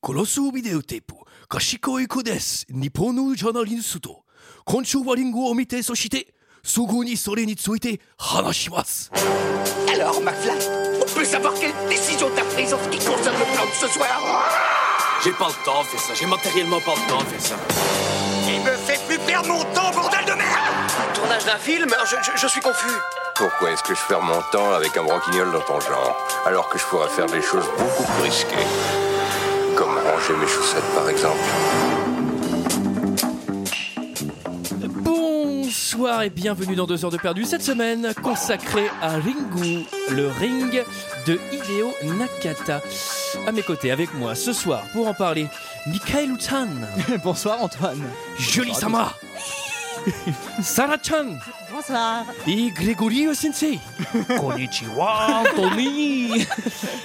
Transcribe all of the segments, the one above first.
この数ビデオテープ賢い子です日本のジャーナリスト今週はリンゴを見てそしてすぐにそれについて話します Alors, McFly, on peut savoir quelle décision t'as prise en ce qui concerne le plan de ce soir J'ai pas le temps de faire ça, j'ai matériellement pas le temps de faire ça. Il me fait plus perdre mon temps, bordel de merde Tournage d'un film je, je- je suis confus. Pourquoi est-ce que je perds mon temps avec un broquignol dans ton genre, alors que je pourrais faire des choses beaucoup plus risquées Comme Ranger mes chaussettes, par exemple. Bonsoir et bienvenue dans 2 heures de perdu cette semaine consacrée à Ringu, le ring de Hideo Nakata. À mes côtés avec moi ce soir pour en parler, Michael Utan, Bonsoir Antoine. Jolie Sama Sarah-chan Bonsoir. et Grégory Sensei. Konnichiwa, Tommy.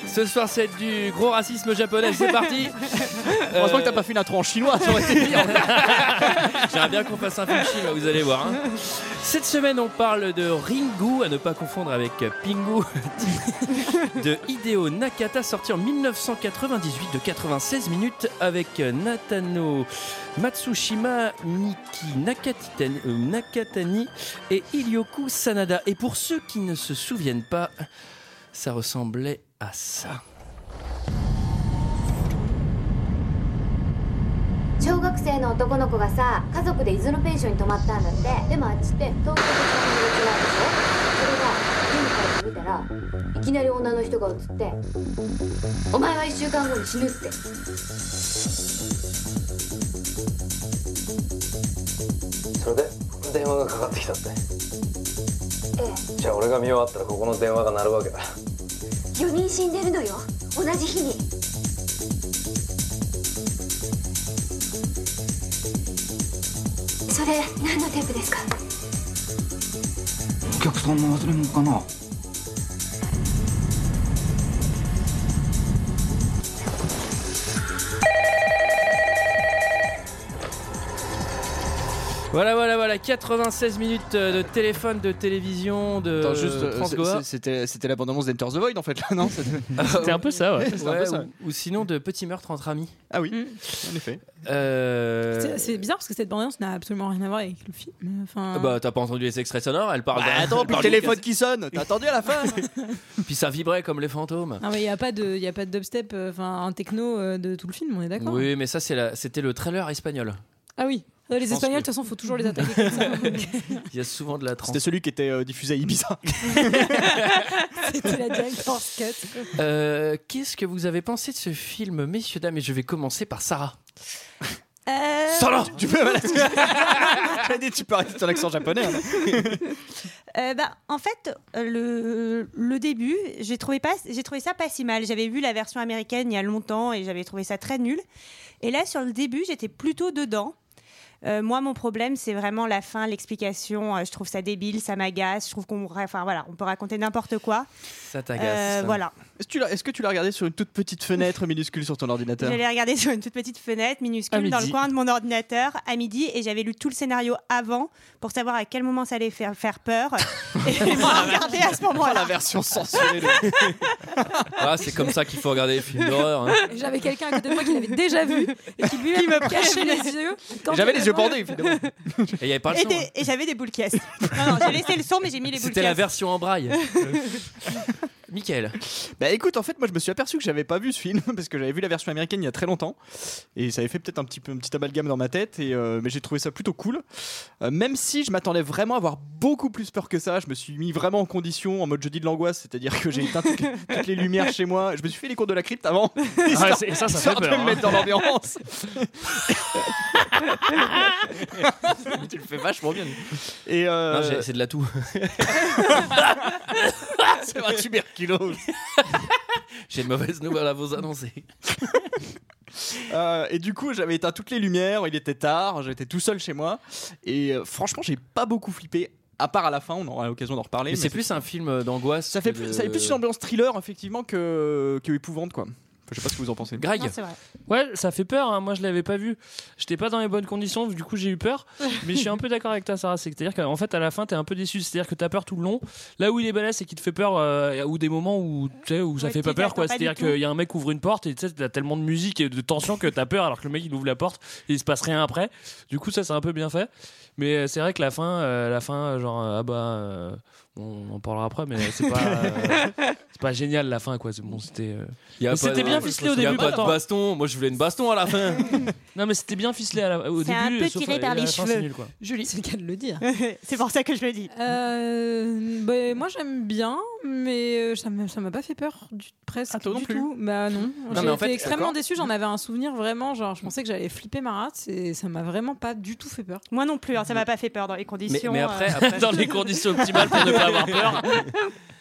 Ce soir c'est du gros racisme japonais, c'est parti. Heureusement Euh, que t'as pas fait une intro en chinois, ça aurait été pire. J'aimerais bien qu'on fasse un film chinois, vous allez voir. hein. Cette semaine, on parle de Ringu, à ne pas confondre avec Pingu, de Hideo Nakata, sorti en 1998 de 96 minutes avec Natano Matsushima, Miki euh, Nakatani et Ilyoku Sanada. Et pour ceux qui ne se souviennent pas, ça ressemblait à ça. 小学生の男の子がさ家族で伊豆のペンションに泊まったんだってでもあっちって東京と地方の別があるでしょそれが家に帰ってみたらいきなり女の人が映って「お前は1週間後に死ぬ」って。それで電話がかかってきたって？ええ。じゃあ俺が見終わったらここの電話が鳴るわけだ。4人死んでるのよ。同じ日に。それ何のテープですか？お客さんの忘れ物かな？Voilà, voilà, voilà, 96 minutes euh, de téléphone, de télévision, de Attends, juste, euh, France c'est- Goa. c'est- c'était c'était la bande-annonce d'Enter the Void en fait là, non C'était- un peu ça, ouais. c'était un peu Ouais, ça. ou, ou sinon de petits meurtres entre amis. Ah oui, Mm. en effet. Euh, C'est- bizarre parce que cette bande-annonce n'a absolument rien à voir avec le film. Enfin, Bah, t'as pas entendu les extraits sonores Elle parle Bah, attends, puis le téléphone qui sonne, t'as attendu à la fin casse- Puis ça vibrait comme les fantômes. non, mais il n'y a pas de, il y a pas de dubstep, enfin un techno de tout le film, on est d'accord. Oui, mais ça, c'est la- c'était le trailer espagnol. Ah oui. Les Espagnols, que- de toute façon, faut toujours les attaquer comme ça. Il y a souvent de la trans. C'était celui qui était euh, diffusé à Ibiza. C'était la director's cut. Euh, Qu'est-ce que vous avez pensé de ce film, messieurs, dames? Et je vais commencer par Sarah. Euh, Sarah tu peux, dit, tu peux arrêter ton accent japonais. hein. Euh, bah, en fait, le, le début, j'ai trouvé, pas, j'ai trouvé ça pas si mal. J'avais vu la version américaine il y a longtemps et j'avais trouvé ça très nul. Et là, sur le début, j'étais plutôt dedans. Euh, moi, mon problème, c'est vraiment la fin, l'explication. Euh, je trouve ça débile, ça m'agace. Je trouve qu'on, enfin voilà, on peut raconter n'importe quoi. Ça t'agace. Euh, voilà. Est-ce que tu l'as- est-ce que tu l'as regardé sur une toute petite fenêtre minuscule sur ton ordinateur J'allais regarder sur une toute petite fenêtre minuscule dans le midi. coin de mon ordinateur à midi et j'avais lu tout le scénario avant pour savoir à quel moment ça allait faire, faire peur. et moi, regarder à ce moment-là. la version censurée. Ah, c'est comme ça qu'il faut regarder les films d'horreur. hein. J'avais quelqu'un à côté de moi qui l'avait déjà vu et qui lui me cachait les yeux. J'avais les yeux évidemment. Et il n'y avait pas le Et, son. des- hein. et j'avais des boules caisses. Non, non, j'ai laissé le son, mais j'ai mis les boules C'était la caisses. version en braille. Michael. Bah écoute, en fait, moi je me suis aperçu que j'avais pas vu ce film parce que j'avais vu la version américaine il y a très longtemps et ça avait fait peut-être un petit peu un petit amalgame dans ma tête et euh, mais j'ai trouvé ça plutôt cool. Euh, même si je m'attendais vraiment à avoir beaucoup plus peur que ça, je me suis mis vraiment en condition en mode jeudi de l'angoisse, c'est-à-dire que j'ai éteint toutes les, toutes les lumières chez moi. Je me suis fait les cours de la crypte avant. histoire- c'est- ça, ça fait de peur, me hein. mettre dans l'ambiance. tu le fais vachement bien. Et euh, c'est de la toux. c'est ma J'ai de mauvaises nouvelles à vous annoncer. Euh, et du coup, j'avais éteint toutes les lumières, il était tard, j'étais tout seul chez moi. Et euh, franchement, j'ai pas beaucoup flippé, à part à la fin, on aura l'occasion d'en reparler. Mais c'est plus un film d'angoisse. Ça fait plus, de- ça fait plus une ambiance thriller, effectivement, que, que épouvante, quoi. Je sais pas ce que vous en pensez. Greg Non, vrai. Ouais, ça fait peur. hein. Moi, je l'avais pas vu. J'étais pas dans les bonnes conditions, du coup, j'ai eu peur. Mais je suis un peu d'accord avec toi, Sarah. C'est-à-dire qu'en fait, à la fin, t'es un peu déçu. C'est-à-dire que t'as peur tout le long. Là où il est balèze, c'est qu'il te fait peur, euh, ou des moments où, tu sais, où ça Ouais, fait pas peur, quoi. C'est-à-dire qu'il y a un mec qui ouvre une porte et tu sais, t'as tellement de musique et de tension que t'as peur alors que le mec il ouvre la porte et il se passe rien après. Du coup, ça, c'est un peu bien fait. Mais euh, c'est vrai que la fin, euh, la fin, genre, euh, ah bah. On en parlera après, mais c'est pas, euh, c'est pas génial la fin, quoi. C'est bon, c'était. euh, Y a Mais pas c'était de- bien ficelé au y a début. pas de pourtant. baston. Moi, je voulais une baston à la fin. Non, mais c'était bien ficelé à la- au C'est début. un peu sauf tiré à- par à la les fin, cheveux. c'est nul, quoi. Julie. C'est le cas de le dire. c'est pour ça que je le dis. Euh, bah, moi j'aime bien, mais euh, ça m'a ça m'a pas fait peur du, presque Ah, toi non du plus tout. Bah non. J'ai mais en été fait, extrêmement d'accord. déçue. J'en avais un souvenir vraiment, genre je pensais que j'allais flipper ma race et ça m'a vraiment pas du tout fait peur. Moi non plus, hein, ça m'a pas fait peur dans les Mais, conditions. mais euh, après, après, Dans les conditions optimales pour ne pas avoir peur.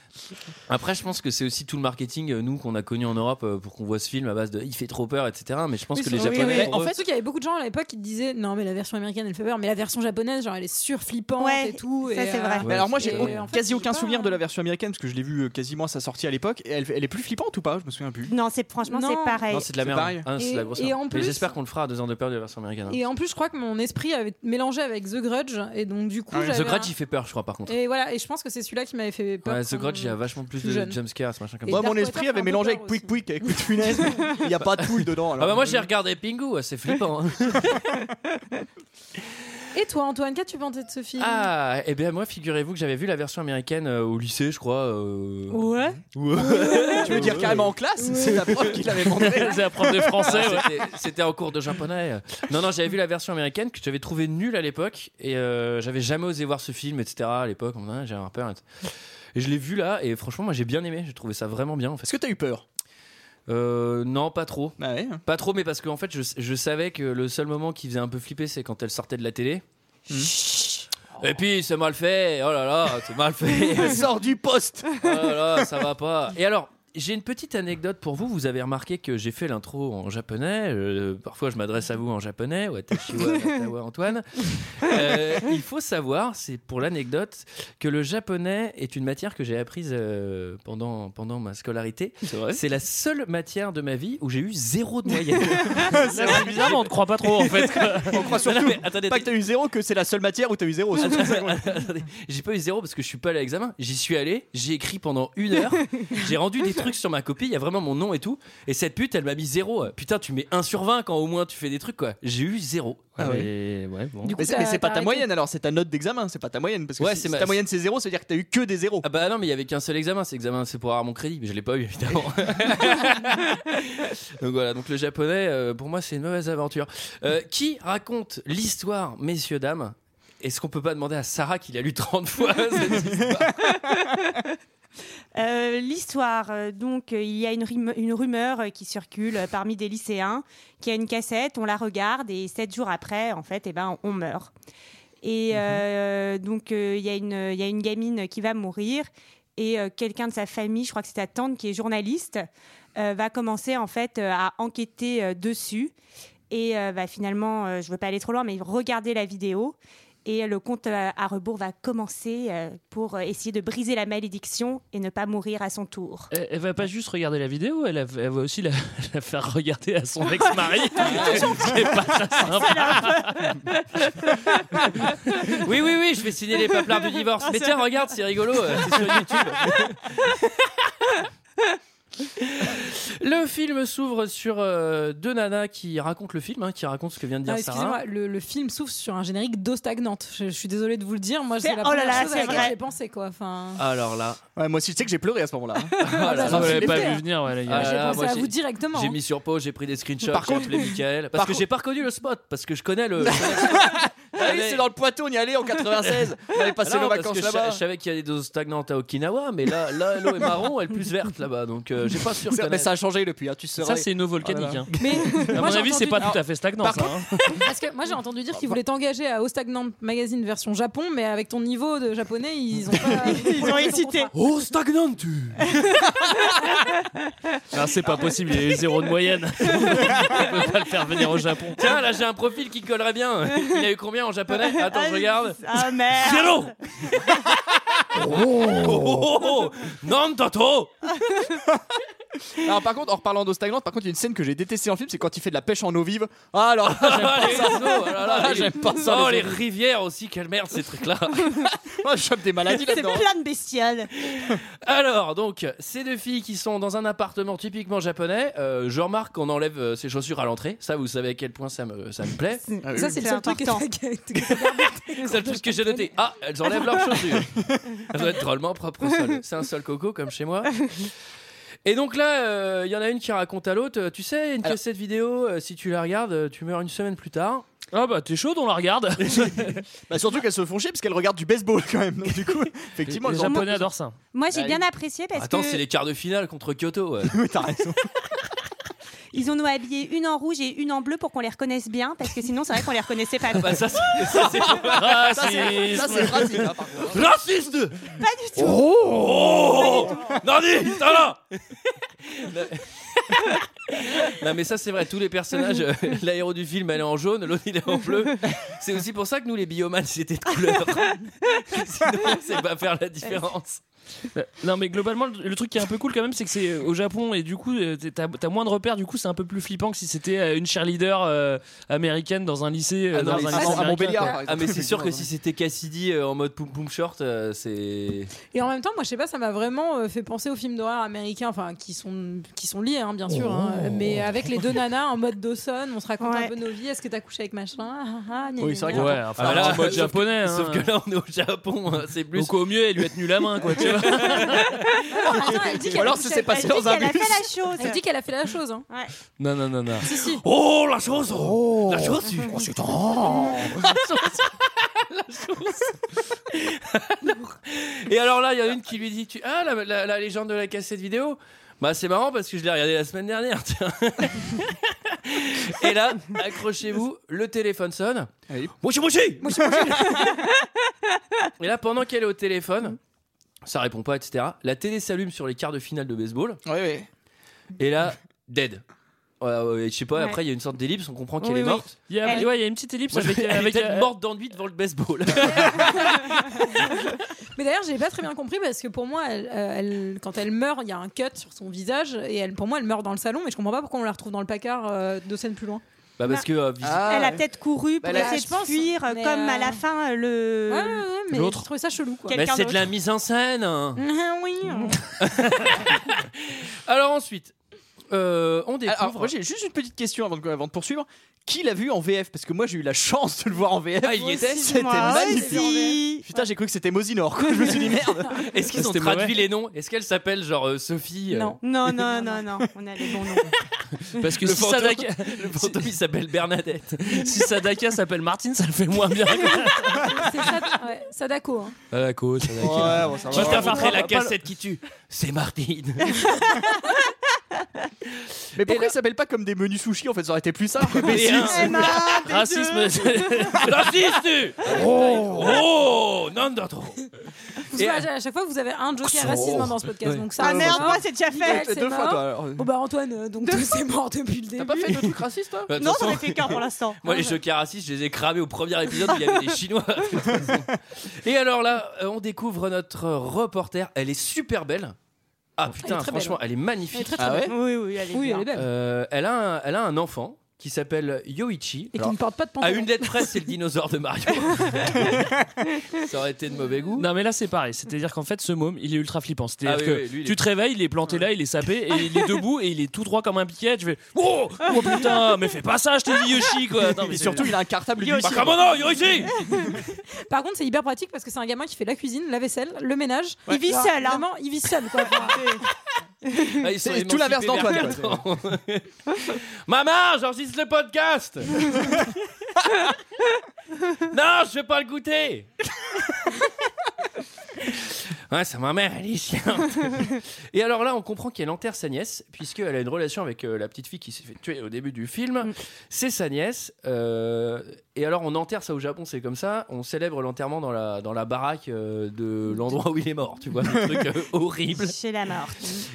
après, je pense que c'est aussi tout le marketing, euh, nous, qu'on a connu en Europe euh, pour qu'on voit ce film à base de il fait trop peur, etc. Mais je pense Oui, que les vrai. Japonais. Oui, oui. pour en fait, qu'il y avait beaucoup de gens à l'époque qui disaient non mais la version américaine elle fait peur, mais la version japonaise genre elle est surflippante Ouais, et tout. ça, c'est vrai. euh, Mais alors moi j'ai Et en fait, quasi aucun pas- souvenir de la version américaine parce que je l'ai vue euh, quasiment à sa sortie à l'époque elle, elle est plus flippante ou pas? Je me souviens plus. Non, c'est franchement c'est pareil. Non, c'est de la merde. pareil. Ah, c'est de Et- la grosse et merde. en Mais plus- j'espère qu'on le fera à deux ans de peur de la version américaine. hein. Et en plus, je crois que mon esprit avait mélangé avec The Grudge et donc du coup. Ah The Grudge, il fait peur, je crois, par contre. Et voilà, et je pense que c'est celui-là qui m'avait fait peur. The Grudge, il y a vachement plus plus de jumpscares, machin comme ça. Moi mon esprit avait un mélangé avec Pouic. Pouic avec Quick Funès. Il n'y a pas de poule dedans. Ah bah moi j'ai regardé Pingu, c'est flippant. hein. Et toi, Antoine, qu'as-tu pensé de ce film? Ah, et bien moi figurez-vous que j'avais vu la version américaine euh, au lycée, je crois. euh, Ouais. Ouais. Tu veux dire carrément en classe? C'est la prof qui l'avait montré. C'est la prof de français. Ah, ouais. c'était- C'était en cours de japonais. Non, non, j'avais vu la version américaine que j'avais trouvé nulle à l'époque et euh, j'avais jamais osé voir ce film, etc. À l'époque, on disait, j'avais un peur. Et je l'ai vu là et franchement, moi j'ai bien aimé. J'ai trouvé ça vraiment bien en fait. Est-ce que t'as eu peur? Euh, non, pas trop. Bah ouais. Pas trop, mais parce qu'en fait, je, je savais que le seul moment qui faisait un peu flipper, c'est quand elle sortait de la télé. Et puis, c'est mal fait. Oh là là, c'est mal fait. Sors du poste Oh là là, ça va pas. Et alors, j'ai une petite anecdote pour vous. Vous avez remarqué que j'ai fait l'intro en japonais. Euh, parfois, je m'adresse à vous en japonais. Watashi wa watawa Antoine. Euh, il faut savoir, c'est pour l'anecdote, que le japonais est une matière que j'ai apprise euh, pendant, pendant ma scolarité. C'est la seule matière de ma vie où j'ai eu zéro de moyenne. C'est bizarre, mais on ne croit pas trop en fait. On croit non, surtout mais attendez, pas que t'as eu zéro, que c'est la seule matière où t'as eu zéro. j'ai pas eu zéro parce que je suis pas allé à l'examen. J'y suis allé, j'ai écrit pendant une heure, j'ai rendu des trucs sur ma copie, il y a vraiment mon nom et tout. Et cette pute, elle m'a mis zéro. Putain, tu mets 1 sur 20 quand au moins tu fais des trucs quoi. J'ai eu zéro. Ah ouais. Mais, ouais, bon. Du coup, Mais c'est t'as- mais c'est pas ta arrêté. moyenne alors, c'est ta note d'examen, c'est pas ta moyenne. Parce que Ouais, si, c'est si ma- ta moyenne c'est zéro, ça veut dire que t'as eu que des zéros. Ah bah non, mais il y avait qu'un seul examen. C'est examen, c'est pour avoir mon crédit, mais je l'ai pas eu évidemment. donc voilà, donc le japonais, euh, pour moi, c'est une mauvaise aventure. Euh, qui raconte l'histoire, messieurs dames? Est-ce qu'on peut pas demander à Sarah qui l'a lu 30 fois cette histoire? Euh, L'histoire, euh, donc euh, il y a une, rum- une rumeur qui circule parmi des lycéens qui a une cassette, on la regarde et sept jours après, en fait, eh ben, on meurt. Et euh, donc euh, il y, a une- il y a une gamine qui va mourir et euh, quelqu'un de sa famille, je crois que c'est sa tante qui est journaliste, va commencer en fait à enquêter dessus et va finalement, euh, je veux pas aller trop loin, mais regarder la vidéo. Et le compte euh, à rebours va commencer euh, pour euh, essayer de briser la malédiction et ne pas mourir à son tour. Elle, elle va pas juste regarder la vidéo, elle, va aussi la, la faire regarder à son ex-mari. Sympa. Oui, oui, oui, je vais signer les paplards du divorce. Mais tiens, regarde, c'est rigolo, c'est sur YouTube. Le film s'ouvre sur euh, deux nanas qui racontent le film, hein, qui racontent ce que vient de dire Ah, Sarah. Excusez-moi, le, le film s'ouvre sur un générique d'eau stagnante. Je, je suis désolée de vous le dire. Moi, c'est la oh là première là, chose à c'est laquelle vrai. j'ai pensé, quoi. Enfin, Alors là, Ouais, moi aussi, tu sais que j'ai pleuré à ce moment-là. hein. ah là Vous là, l'avez l'ai pas vu venir, ouais, les gars. Ah j'ai là là, pensé moi, à vous directement. j'ai hein. mis sur pause, j'ai pris des screenshots, Par j'ai contre- appelé Michael. Parce Par que j'ai pas reconnu le spot, parce que je connais le. C'est dans le Poitou, on y allait en 96. On avait passé Ah nos vacances là-bas. je savais qu'il y a des doses stagnantes à Okinawa, mais là, là l'eau est marron, elle est plus verte là-bas, donc euh, j'ai pas sûr. C'est- Mais ça a changé depuis, hein, tu serais. Ça, c'est une eau volcanique. Hein. Mais À moi, mon j'ai avis, c'est pas tout à fait stagnant. par ça, hein. Parce que moi, j'ai entendu dire qu'ils voulaient t'engager à Eau Stagnante Magazine version Japon, mais avec ton niveau de japonais, ils ont pas. Ils ont hésité. Oh, stagnante Non, c'est pas possible, il y a eu zéro de moyenne. On peut pas le faire venir au Japon. Tiens, là j'ai un profil qui collerait bien. Il a eu combien en japonais. Attends, je regarde. Ah merde. Zéro. Oh, oh, oh, oh. Non, Toto Alors par contre, en reparlant d'eau stagnante, par contre, il y a une scène que j'ai détestée en film, c'est quand il fait de la pêche en eau vive. Ah alors, là, j'aime pas les ça. réseaux, oh là là, les- j'aime pas ça. Oh, les eaux. rivières aussi, quelle merde ces trucs-là. Moi, je chope des maladies C'est là-dedans. plein de bestioles. Alors, donc, ces deux filles qui sont dans un appartement typiquement japonais, euh, je remarque qu'on enlève euh, ses chaussures à l'entrée. Ça, vous savez à quel point ça me, ça me plaît. Ah oui, Ça, c'est le C'est seul truc. C'est le truc que j'ai noté. Ah, elles enlèvent leurs chaussures. Elles doivent être drôlement propres au sol. C'est un sol coco comme chez moi. Et donc là, euh, il y en a une qui raconte à l'autre, euh, tu sais, une Alors- cassette vidéo, euh, si tu la regardes, euh, tu meurs une semaine plus tard. Ah bah t'es chaud, on la regarde. Bah, surtout qu'elles se font chier parce qu'elles regardent du baseball quand même. Donc du coup, effectivement, Les Japonais adorent ça. Moi, j'ai Ah, bien apprécié parce Attends, que c'est les quarts de finale contre Kyoto. ouais. Oui, t'as raison. Ils ont nous habillé une en rouge et une en bleu pour qu'on les reconnaisse bien, parce que sinon, c'est vrai qu'on les reconnaissait pas. Bah, ça, c'est- ça, c'est Ça, c'est ça, c'est raciste, hein, par contre. Raciste Pas du tout. Oh Nani T'as là Non mais ça c'est vrai, tous les personnages, euh, l'aéro du film elle est en jaune, l'autre il est en bleu. C'est aussi pour ça que nous les biomanes c'était de couleur. Sinon on sait pas faire la différence. Euh, Non mais globalement le truc qui est un peu cool quand même c'est que c'est euh, au Japon et du coup euh, t'as as moins de repères du coup c'est un peu plus flippant que si c'était une cheerleader euh, américaine dans un lycée Ah non, dans mais un lycée à exemple. Ah mais c'est sûr que si c'était Cassidy euh, en mode poum poum short, euh, c'est... Et en même temps, moi, je sais pas, ça m'a vraiment euh, fait penser aux films d'horreur américains, enfin, qui sont, qui sont liés, hein, bien sûr, hein, mais avec les deux nanas en mode Dawson, on se raconte Ouais. un peu nos vies. Est-ce que t'as couché avec machin Ah, ah, ah, gna, Oui, c'est vrai que- Ouais, enfin Ah, là, en mode sauf que- japonais. Sauf hein. que là on est au Japon, hein, c'est plus... Donc au mieux elle lui a tenu la main quoi tu vois. Attends, elle dit Ou qu'elle alors s'est avec- passé Elle dans un qu'elle a bus. fait la chose. Elle dit qu'elle a fait la chose. Hein. Non non non non. Si, si. Oh la chose Oh La chose Oh c'est oh. Et alors là il y en a une qui lui dit tu... Ah la, la- la légende de la cassette vidéo bah c'est marrant parce que je l'ai regardé la semaine dernière tiens. Et là accrochez-vous le téléphone sonne Mochi mochi Et là, pendant qu'elle est au téléphone, ça répond pas, etc. La télé s'allume sur les quarts de finale de baseball. Oui, oui. Et là, dead. Ouais, je sais pas, Ouais. après il y a une sorte d'ellipse, on comprend qu'elle Oui, est oui. morte. Il y a, Elle- ouais, il y a une petite ellipse Moi, avec, elle est avec peut-être euh, morte d'ennui devant le baseball. Mais d'ailleurs, j'ai pas très bien compris parce que pour moi, elle, euh, elle- quand elle meurt, il y a un cut sur son visage et elle, pour moi, elle meurt dans le salon. Mais je comprends pas pourquoi on la retrouve dans le placard euh, deux scènes plus loin. Bah parce que euh, Ah, Elle a ouais. peut-être couru pour Bah, là, essayer je de pense, fuir, mais, comme à euh, la fin, euh, le. Ouais, ouais, ouais, mais L'autre. je trouvais ça chelou. Quoi. mais quelqu'un c'est de la mise en scène. hein. Ah oui. Alors ensuite, euh, on découvre. Alors, moi j'ai juste une petite question avant de, avant de poursuivre. Qui l'a vu en VF Parce que moi j'ai eu la chance de le voir en VF. Ah, il y était C'était magnifique. aussi. Putain, j'ai cru que c'était Mosinor. quoi. Je me suis dit merde. Est-ce qu'ils ont traduit mauvais. les noms? Est-ce qu'elle s'appelle genre euh, Sophie euh, Non. Non, non, non, non, on a les bons noms. parce que Le si fantôme. Sadaka, Le fantôme il s'appelle Bernadette. si Sadaka s'appelle Martine ça le fait moins bien. C'est Sad- ouais, Sadako. hein. Sadako, Sadaka. Ouais, bon, ça Je va. préférerais la pas- cassette qui tue. C'est Martine. Mais pourquoi là- ils s'appellent pas comme des menus sushis en fait? Ça aurait été plus simple. Mais si. Racisme. Raciste Oh Oh Parce Et- que à chaque fois, vous avez un joker racisme dans ce podcast. Donc ça, Ah c'est merde, mort. moi c'est déjà fait. C'est Deux fois mort. toi. alors. Bon bah Antoine, euh, donc c'est mort depuis le début. T'as pas fait de trucs racistes toi? Bah, de Non, j'en ai fait qu'un pour l'instant. Moi, les jokers racistes, je les ai cramés au premier épisode où il y avait des Chinois. Et alors là, euh, on découvre notre reporter. Elle est super belle. Ah putain, très franchement, belle. elle est magnifique. Elle est très, très Ah ouais belle. Oui, oui, elle est Oui, elle est belle. Euh, elle, a un, elle a un enfant qui s'appelle Yoichi. Et qui ne porte pas de À pantalon. une lettre près, c'est le dinosaure de Mario. Ça aurait été de mauvais goût. Non mais là c'est pareil, c'est-à-dire qu'en fait ce môme il est ultra flippant. C'est-à-dire Ah oui, que oui, lui, il tu est- te réveilles, il est planté là, il est sapé et il est debout et il est tout droit comme un piquet. Tu fais oh, oh putain, mais fais pas ça, je t'ai dit Yoshi quoi. Attends, mais Et surtout, il a un cartable Yoshi. lui. Bakamono, Yoichi Par contre, c'est hyper pratique parce que c'est un gamin qui fait la cuisine, la vaisselle, le ménage. Il vit seul, hein. Vraiment, il vit seul. Quoi. Ah, C'est tout l'inverse d'Antoine, vers 4 ans. Maman, j'enregistre le podcast. non, je vais pas le goûter. Ouais, c'est ma mère, elle est chiante. Et alors là, on comprend qu'elle enterre sa nièce, puisqu'elle a une relation avec euh, la petite fille qui s'est fait tuer au début du film. C'est sa nièce. euh, et alors, on enterre ça au Japon, c'est comme ça. On célèbre l'enterrement dans la, dans la baraque euh, de l'endroit où il est mort, tu vois, un truc euh, horrible. Chez la mort.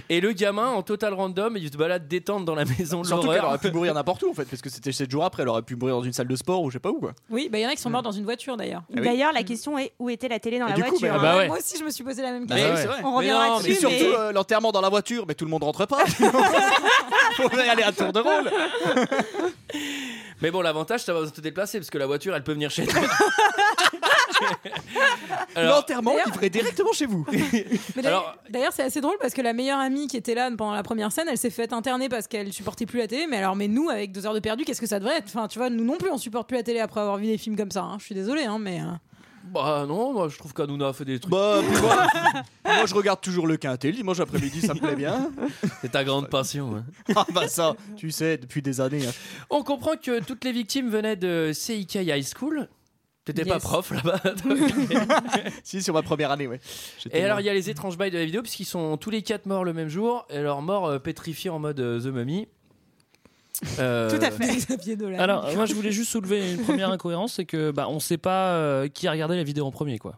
Et le gamin, en total random, il se balade détente dans la maison de Surtout qu'elle aurait l'horreur. pu mourir n'importe où en fait, parce que c'était 7 jours après, elle aurait pu mourir dans une salle de sport ou je sais pas où quoi. oui, bah il y en a qui sont morts dans une voiture d'ailleurs. oui. D'ailleurs, la question est où était la télé dans Et la du coup, voiture bah, bah ouais. Moi aussi, je me suis posé la même Bah question. ouais, c'est vrai. On Mais reviendra non, dessus, mais surtout mais- euh, l'enterrement dans la voiture, mais tout le monde rentre pas. Faut y aller à tour de rôle. Mais bon, l'avantage, ça va te déplacer parce que la voiture, elle peut venir chez toi. Alors- L'enterrement livré directement chez vous. Mais d'ailleurs, d'ailleurs, c'est assez drôle parce que la meilleure amie qui était là pendant la première scène, elle s'est faite interner parce qu'elle supportait plus la télé. Mais alors, mais nous, avec deux heures de perdu, qu'est-ce que ça devrait être? Enfin, tu vois, nous non plus, on supporte plus la télé après avoir vu des films comme ça. hein. Je suis désolée, hein, mais. euh, Bah non, moi je trouve qu'Anouna a fait des trucs. Bah, puis moi, moi, je regarde toujours le quintet le dimanche après-midi, ça me plaît bien. C'est ta grande passion. hein. Ah bah ça, tu sais, depuis des années. hein. On comprend que toutes les victimes venaient de CIK High School. T'étais pas Yes. prof là-bas. si, sur ma première année, ouais. J'étais Et alors, il y a les étranges bails de la vidéo, puisqu'ils sont tous les quatre morts le même jour, et leur mort euh, pétrifiée en mode euh, The Mummy. Euh, Xavier Dolan. Alors, moi, je voulais juste soulever une première incohérence, c'est que bah, on sait pas euh, qui a regardé la vidéo en premier, quoi.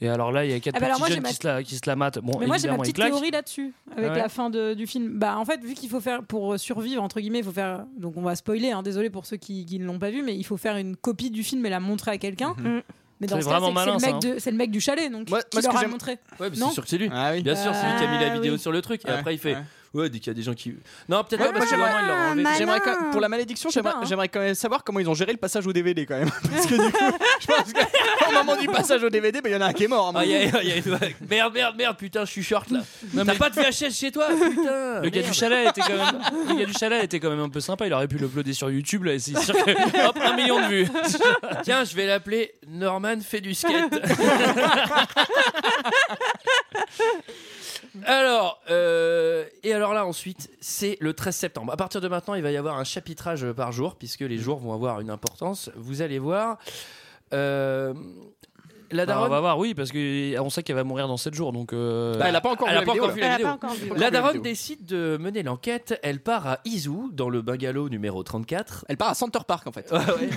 Et alors là, il y a quatre Ah bah alors petits moi, jeunes j'ai ma- qui, se la, qui se la matent. Bon, mais moi j'ai ma petite théorie là-dessus avec Ah ouais la fin de- du film. Bah en fait vu qu'il faut faire pour survivre entre guillemets, il faut faire donc on va spoiler. Hein, désolé pour ceux qui, qui ne l'ont pas vu, mais il faut faire une copie du film et la montrer à quelqu'un. Mhm. Mais dans C'est ce cas, vraiment c'est que c'est malin, le, hein. le mec du chalet donc Moi- qui leur que a montré. Ouais, c'est sûr que c'est lui. Ah oui. Bien sûr, c'est lui qui a mis la Ah, vidéo oui. sur le truc. Et Ouais, après, il fait ouais. Dès qu'il y a des gens qui. Non, peut-être Ouais, pas, parce que j'aimerais- vraiment, il l'a enlevé. malin. J'aimerais quand même- pour la malédiction, Je sais j'aimerais pas, hein. j'aimerais quand même savoir comment ils ont géré le passage au DVD quand même. Parce que du coup, je pense qu'au moment du passage au DVD, bah, il y en a un qui est mort. à mon Ah, avis. Merde, merde, merde, putain, je suis short là. T'as mais- pas de VHS chez toi, putain. Le gars du merde. chalet était quand même, le gars du chalet était quand même un peu sympa. Il aurait pu l'uploader sur YouTube là, et c'est sûr que hop un million de vues. Tiens, je vais l'appeler Norman fait du skate. alors, euh, et alors là ensuite, c'est le 13 septembre. À partir de maintenant, il va y avoir un chapitrage par jour, puisque les jours vont avoir une importance. Vous allez voir. Euh, la Bah, on daronne, va voir, oui, parce qu'on sait qu'elle va mourir dans 7 jours, donc. euh, Bah, elle a pas encore elle vu la pas vidéo, encore vu là. la vidéo. daronne décide de mener l'enquête. Elle part à Izu, dans le bungalow numéro 34. Elle part à Center Park en fait. Ouais.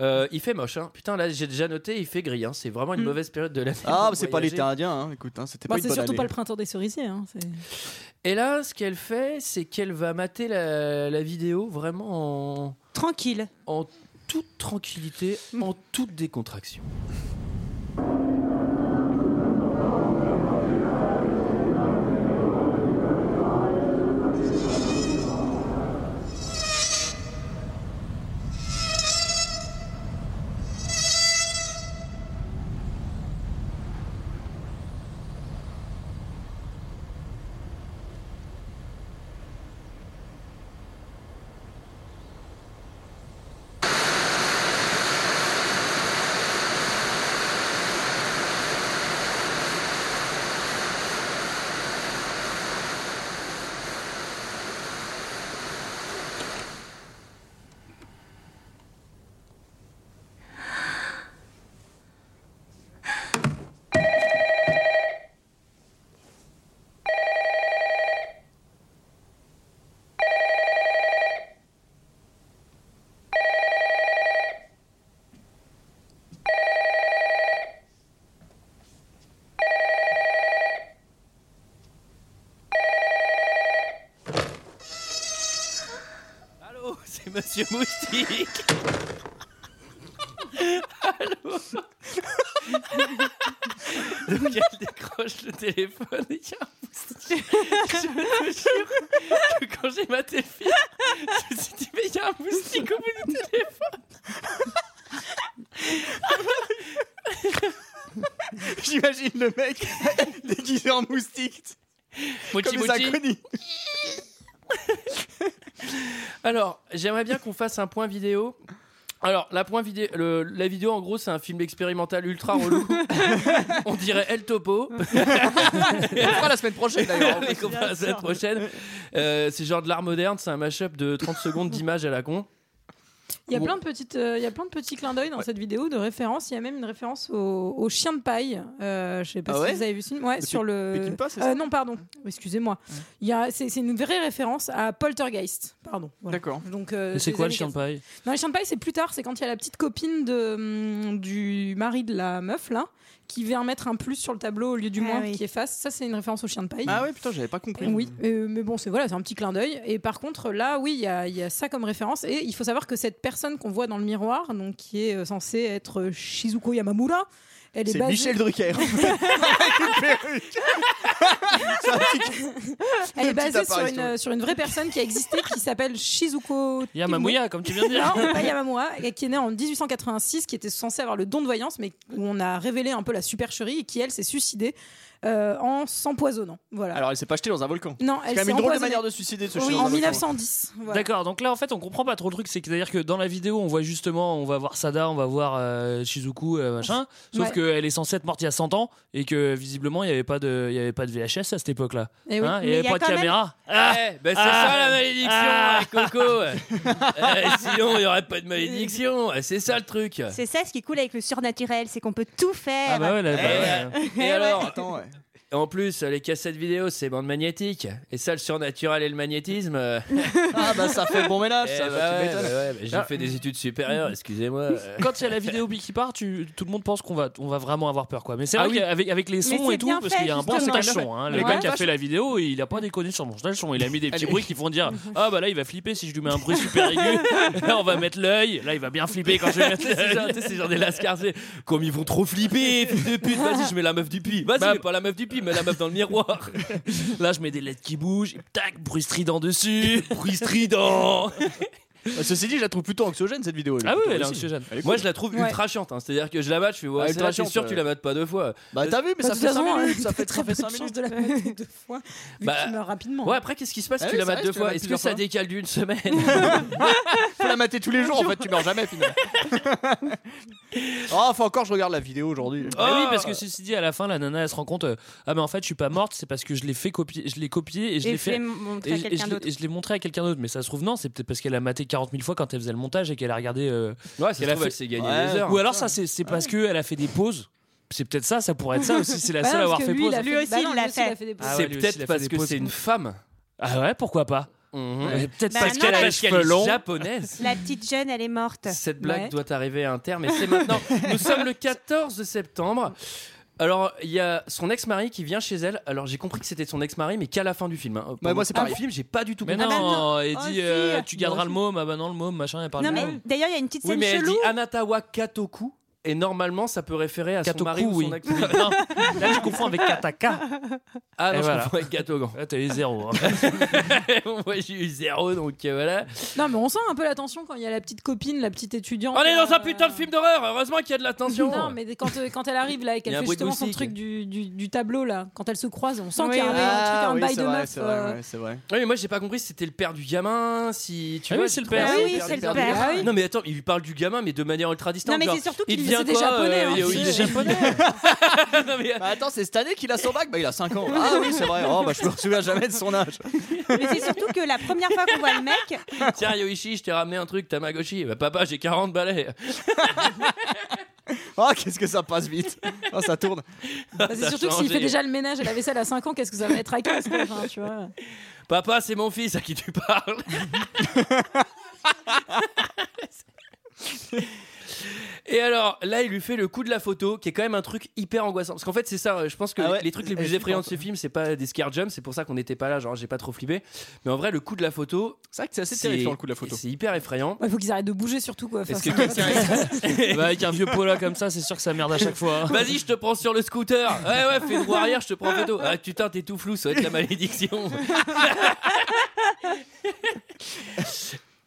Euh, il fait moche, hein. Putain, là, j'ai déjà noté, il fait gris. hein. C'est vraiment une Mm. mauvaise période de l'année. Ah, c'est pas l'été indien, hein. écoute, hein, c'était Bah, c'est surtout année. pas le printemps des cerisiers. Hein, c'est- Et là, ce qu'elle fait, c'est qu'elle va mater la, la vidéo vraiment en, Tranquille. en toute tranquillité, en toute décontraction. Allô, c'est Monsieur Moustique. Allô. Donc elle décroche le téléphone et il y a un moustique. Je te jure que quand j'ai maté le film, je me suis dit mais il y a un moustique au bout du téléphone. J'imagine le mec déguisé en moustique. Mochi Comme les inconnus. Alors, j'aimerais bien qu'on fasse un point vidéo. Alors, la, point vidéo, le- la vidéo, en gros, c'est un film expérimental ultra relou. On dirait El Topo. On fera la semaine prochaine d'ailleurs. Fera la semaine prochaine. Euh, c'est genre de l'art moderne, c'est un mashup de 30 secondes d'image à la con. Il y a Bon. plein de petites, euh, il y a plein de petits clins d'œil dans cette vidéo de références. Il y a même une référence au, au chien de paille. Euh, je sais pas Ah si ouais vous avez vu ce film. Ouais, Le sur le. Euh, ça non, pardon. Excusez-moi. Il y a, c'est, c'est une vraie référence à Poltergeist. Pardon. Voilà. D'accord. Donc. euh, c'est quoi le chien de 80. paille? Non, les chiens de paille, c'est plus tard. C'est quand il y a la petite copine de, hum, du mari de la meuf là, qui vient mettre un plus sur le tableau au lieu du Ah moins oui. qui efface. Ça, c'est une référence au chien de paille. Ah ouais, putain, j'avais pas compris. Oui, euh, mais bon, c'est voilà, c'est un petit clin d'œil. Et par contre, là, oui, il y a, il y a ça comme référence. Et il faut savoir que cette personne qu'on voit dans le miroir, donc qui est euh, censée être Shizuko Yamamura, Elle est C'est basée- Michel Drucker. Avec une perruque. C'est un petit- Elle est Petite basée sur apparition. une, sur une vraie personne qui a existé qui s'appelle Shizuko Yamamuya, comme tu viens de dire. Non, pas Yamamura, qui est née en 1886, qui était censée avoir le don de voyance, mais où on a révélé un peu la supercherie et qui, elle, s'est suicidée euh, en s'empoisonnant. Voilà. Alors, elle s'est pas jetée dans un volcan. non, C'est elle quand même s'est une drôle de empoisonnée. manière de se suicider de se Oui, en un volcan. 1910. voilà. D'accord, donc là en fait on comprend pas trop le truc, c'est que c'est-à-dire que dans la vidéo on voit justement, on va voir Sada, on va voir euh, Shizuku, euh, machin, sauf Ouais. qu'elle est censée être morte il y a 100 ans et que visiblement il n'y avait, pas de- il y avait pas de VHS à cette époque-là. Eh oui. Hein, il Mais n'y il avait y a pas de quand même- caméra. Eh, Ah bah, c'est Ah. ça la malédiction, Ah. hein, Coco. Eh, sinon, il n'y aurait pas de malédiction. C'est ça le truc. C'est ça ce qui est cool avec le surnaturel, c'est qu'on peut tout faire. Ah bah ouais, là, bah Eh, ouais. Et alors, Attends, ouais. En plus, les cassettes vidéo, c'est bande magnétique. Et ça, le surnaturel et le magnétisme. euh, Ah bah ça fait bon ménage, eh ça, bah tu ouais, m'étonnes. bah ouais, bah j'ai Ah. fait des études supérieures, excusez-moi. euh. Quand il y a la vidéo qui part, tu, tout le monde pense qu'on va, on va vraiment avoir peur quoi. Mais c'est Ah vrai oui. qu'avec avec les sons c'est et tout, bien parce fait, qu'il y a un bon justement. montage son. Hein. Le Ouais. gars qui a fait la vidéo, il a pas déconné sur le montage son. Il a mis des petits bruits qui font dire Ah bah là il va flipper si je lui mets un bruit super aigu. Là on va mettre l'œil. Là il va bien flipper quand je vais mettre Tu sais, c'est genre, l'œil. tu sais, c'est genre des lascars, c'est comme ils vont trop flipper, fils de pute, vas-y, je mets la meuf du puits. Vas-y, Bah, mais pas la meuf du puits, mais la meuf dans le miroir. Là je mets des lettres qui bougent. et Tac, bruit strident dessus. Bruit strident. Bah, Ceci dit, je la trouve plutôt anxiogène cette vidéo. Ah oui, elle est anxiogène. Elle est Moi, je la trouve Ouais. ultra chiante. hein. C'est-à-dire que je la mate, je fais, ouais, Ah, c'est ultra chiante, sûr que tu la mates pas deux fois. Bah t'as vu, mais Bah, ça fait 5 minutes. Ça fait très peu 5 de chance minutes. de la mettre deux fois, vu Bah, qu'il meurt rapidement. Ouais, après, qu'est-ce qui se passe Ah si tu oui, la c'est mates vrai, deux tu la fois mates Est-ce que plusieurs ça fois. décale d'une semaine Faut la mater tous les jours en fait, tu meurs jamais finalement. Oh, faut encore je regarde la vidéo aujourd'hui. Ah oui, Oh. parce que ceci dit, à la fin, la nana, elle se rend compte, euh, ah mais en fait, je suis pas morte, c'est parce que je l'ai fait copier, je l'ai copié et je Et l'ai fait. fait montrer à et je- et quelqu'un je l'ai- d'autre. et je l'ai montré à quelqu'un d'autre, mais ça se trouve non, c'est peut-être parce qu'elle a maté 40 000 fois quand elle faisait le montage et qu'elle a regardé. euh, Ouais, qu'elle a fait- s'est gagné Ouais. des heures. Ou alors ça, c'est parce qu'elle a fait des pauses. C'est peut-être ça, ça pourrait être ça aussi. C'est la Bah seule à avoir fait lui, pause. Lui aussi, bah non, il l'a fait. Ah C'est peut-être parce que pauses. c'est une femme. Ah ouais, pourquoi pas Mhm. Ouais, Peut-être Bah parce qu'elle a cheveux japonaise. La petite jeune, elle est morte. Cette blague Ouais. doit arriver à un terme et c'est maintenant. Nous sommes le 14 septembre. Alors, il y a son ex-mari qui vient chez elle. Alors, j'ai compris que c'était son ex-mari, mais qu'à la fin du film. hein. Pendant moi, c'est le pareil. film, j'ai pas du tout Mais compris. non, Ah bah non. elle Oh, dit si. euh, tu garderas le môme, ah bah non, le môme, machin, elle parle Non du mais môme. d'ailleurs, il y a une petite Oui, scène mais elle chelou. dit Anatawa Katoku. Et normalement, ça peut référer à son Katoku, mari ou oui. son non, là tu confonds avec Kataka. Ah non, Et je voilà. confonds avec Katogan. Là t'as eu zéro. hein. Moi, j'ai eu zéro, donc euh, voilà. Non, mais on sent un peu la tension quand il y a la petite copine, la petite étudiante. On est dans un euh, putain de film d'horreur. Heureusement qu'il y a de la tension. Non, mais quand, euh, quand elle arrive là et qu'elle un fait justement son truc du, du, du tableau là, quand elles se croisent, on sent Oui, qu'il y a un, oui. un truc, Ah un oui, bail de vrai, meuf. c'est vrai, euh, ouais, c'est vrai. Oui, mais moi j'ai pas compris si c'était le père du gamin, si tu Ah vois. oui, c'est le j'ai père. Ah oui, c'est le père. Ah oui. Non mais attends, il lui parle du gamin mais de manière ultra distante. Non mais c'est surtout il qu'il c'est des quoi, Japonais, euh, hein, il- c'est- il est japonais. Non, mais- Bah attends, c'est cette année qu'il a son bac? Bah il a 5 ans. Ah oui, c'est vrai. Oh bah je me souviens jamais de son âge. Mais c'est surtout que la première fois qu'on voit le mec, Tiens Yoichi, je t'ai ramené un truc Tamagotchi. Bah papa, j'ai 40 balais. Oh qu'est-ce que ça passe vite. Oh ça tourne. bah, c'est a surtout que changé. s'il fait déjà le ménage et la vaisselle à 5 ans, qu'est-ce que ça va être à 15 quoi, enfin, tu vois. Papa, c'est mon fils à qui tu parles. Et alors, là, il lui fait le coup de la photo, qui est quand même un truc hyper angoissant. Parce qu'en fait, c'est ça, euh, je pense que Ah ouais, les trucs les plus effrayants de ce film, c'est pas des scare jumps, c'est pour ça qu'on n'était pas là, genre j'ai pas trop flippé. Mais en vrai, le coup de la photo, C'est vrai que c'est assez terrifiant le coup de la photo. c'est hyper effrayant. Il faut qu'ils arrêtent de bouger surtout quoi. Est-ce que c'est- quelqu'un. Bah, avec un vieux polo comme ça, c'est sûr que ça merde à chaque fois. Vas-y, je te prends sur le scooter. Ouais, ouais, fais droit arrière, je te prends en photo. Ah, putain, t'es tout flou, ça va être la malédiction.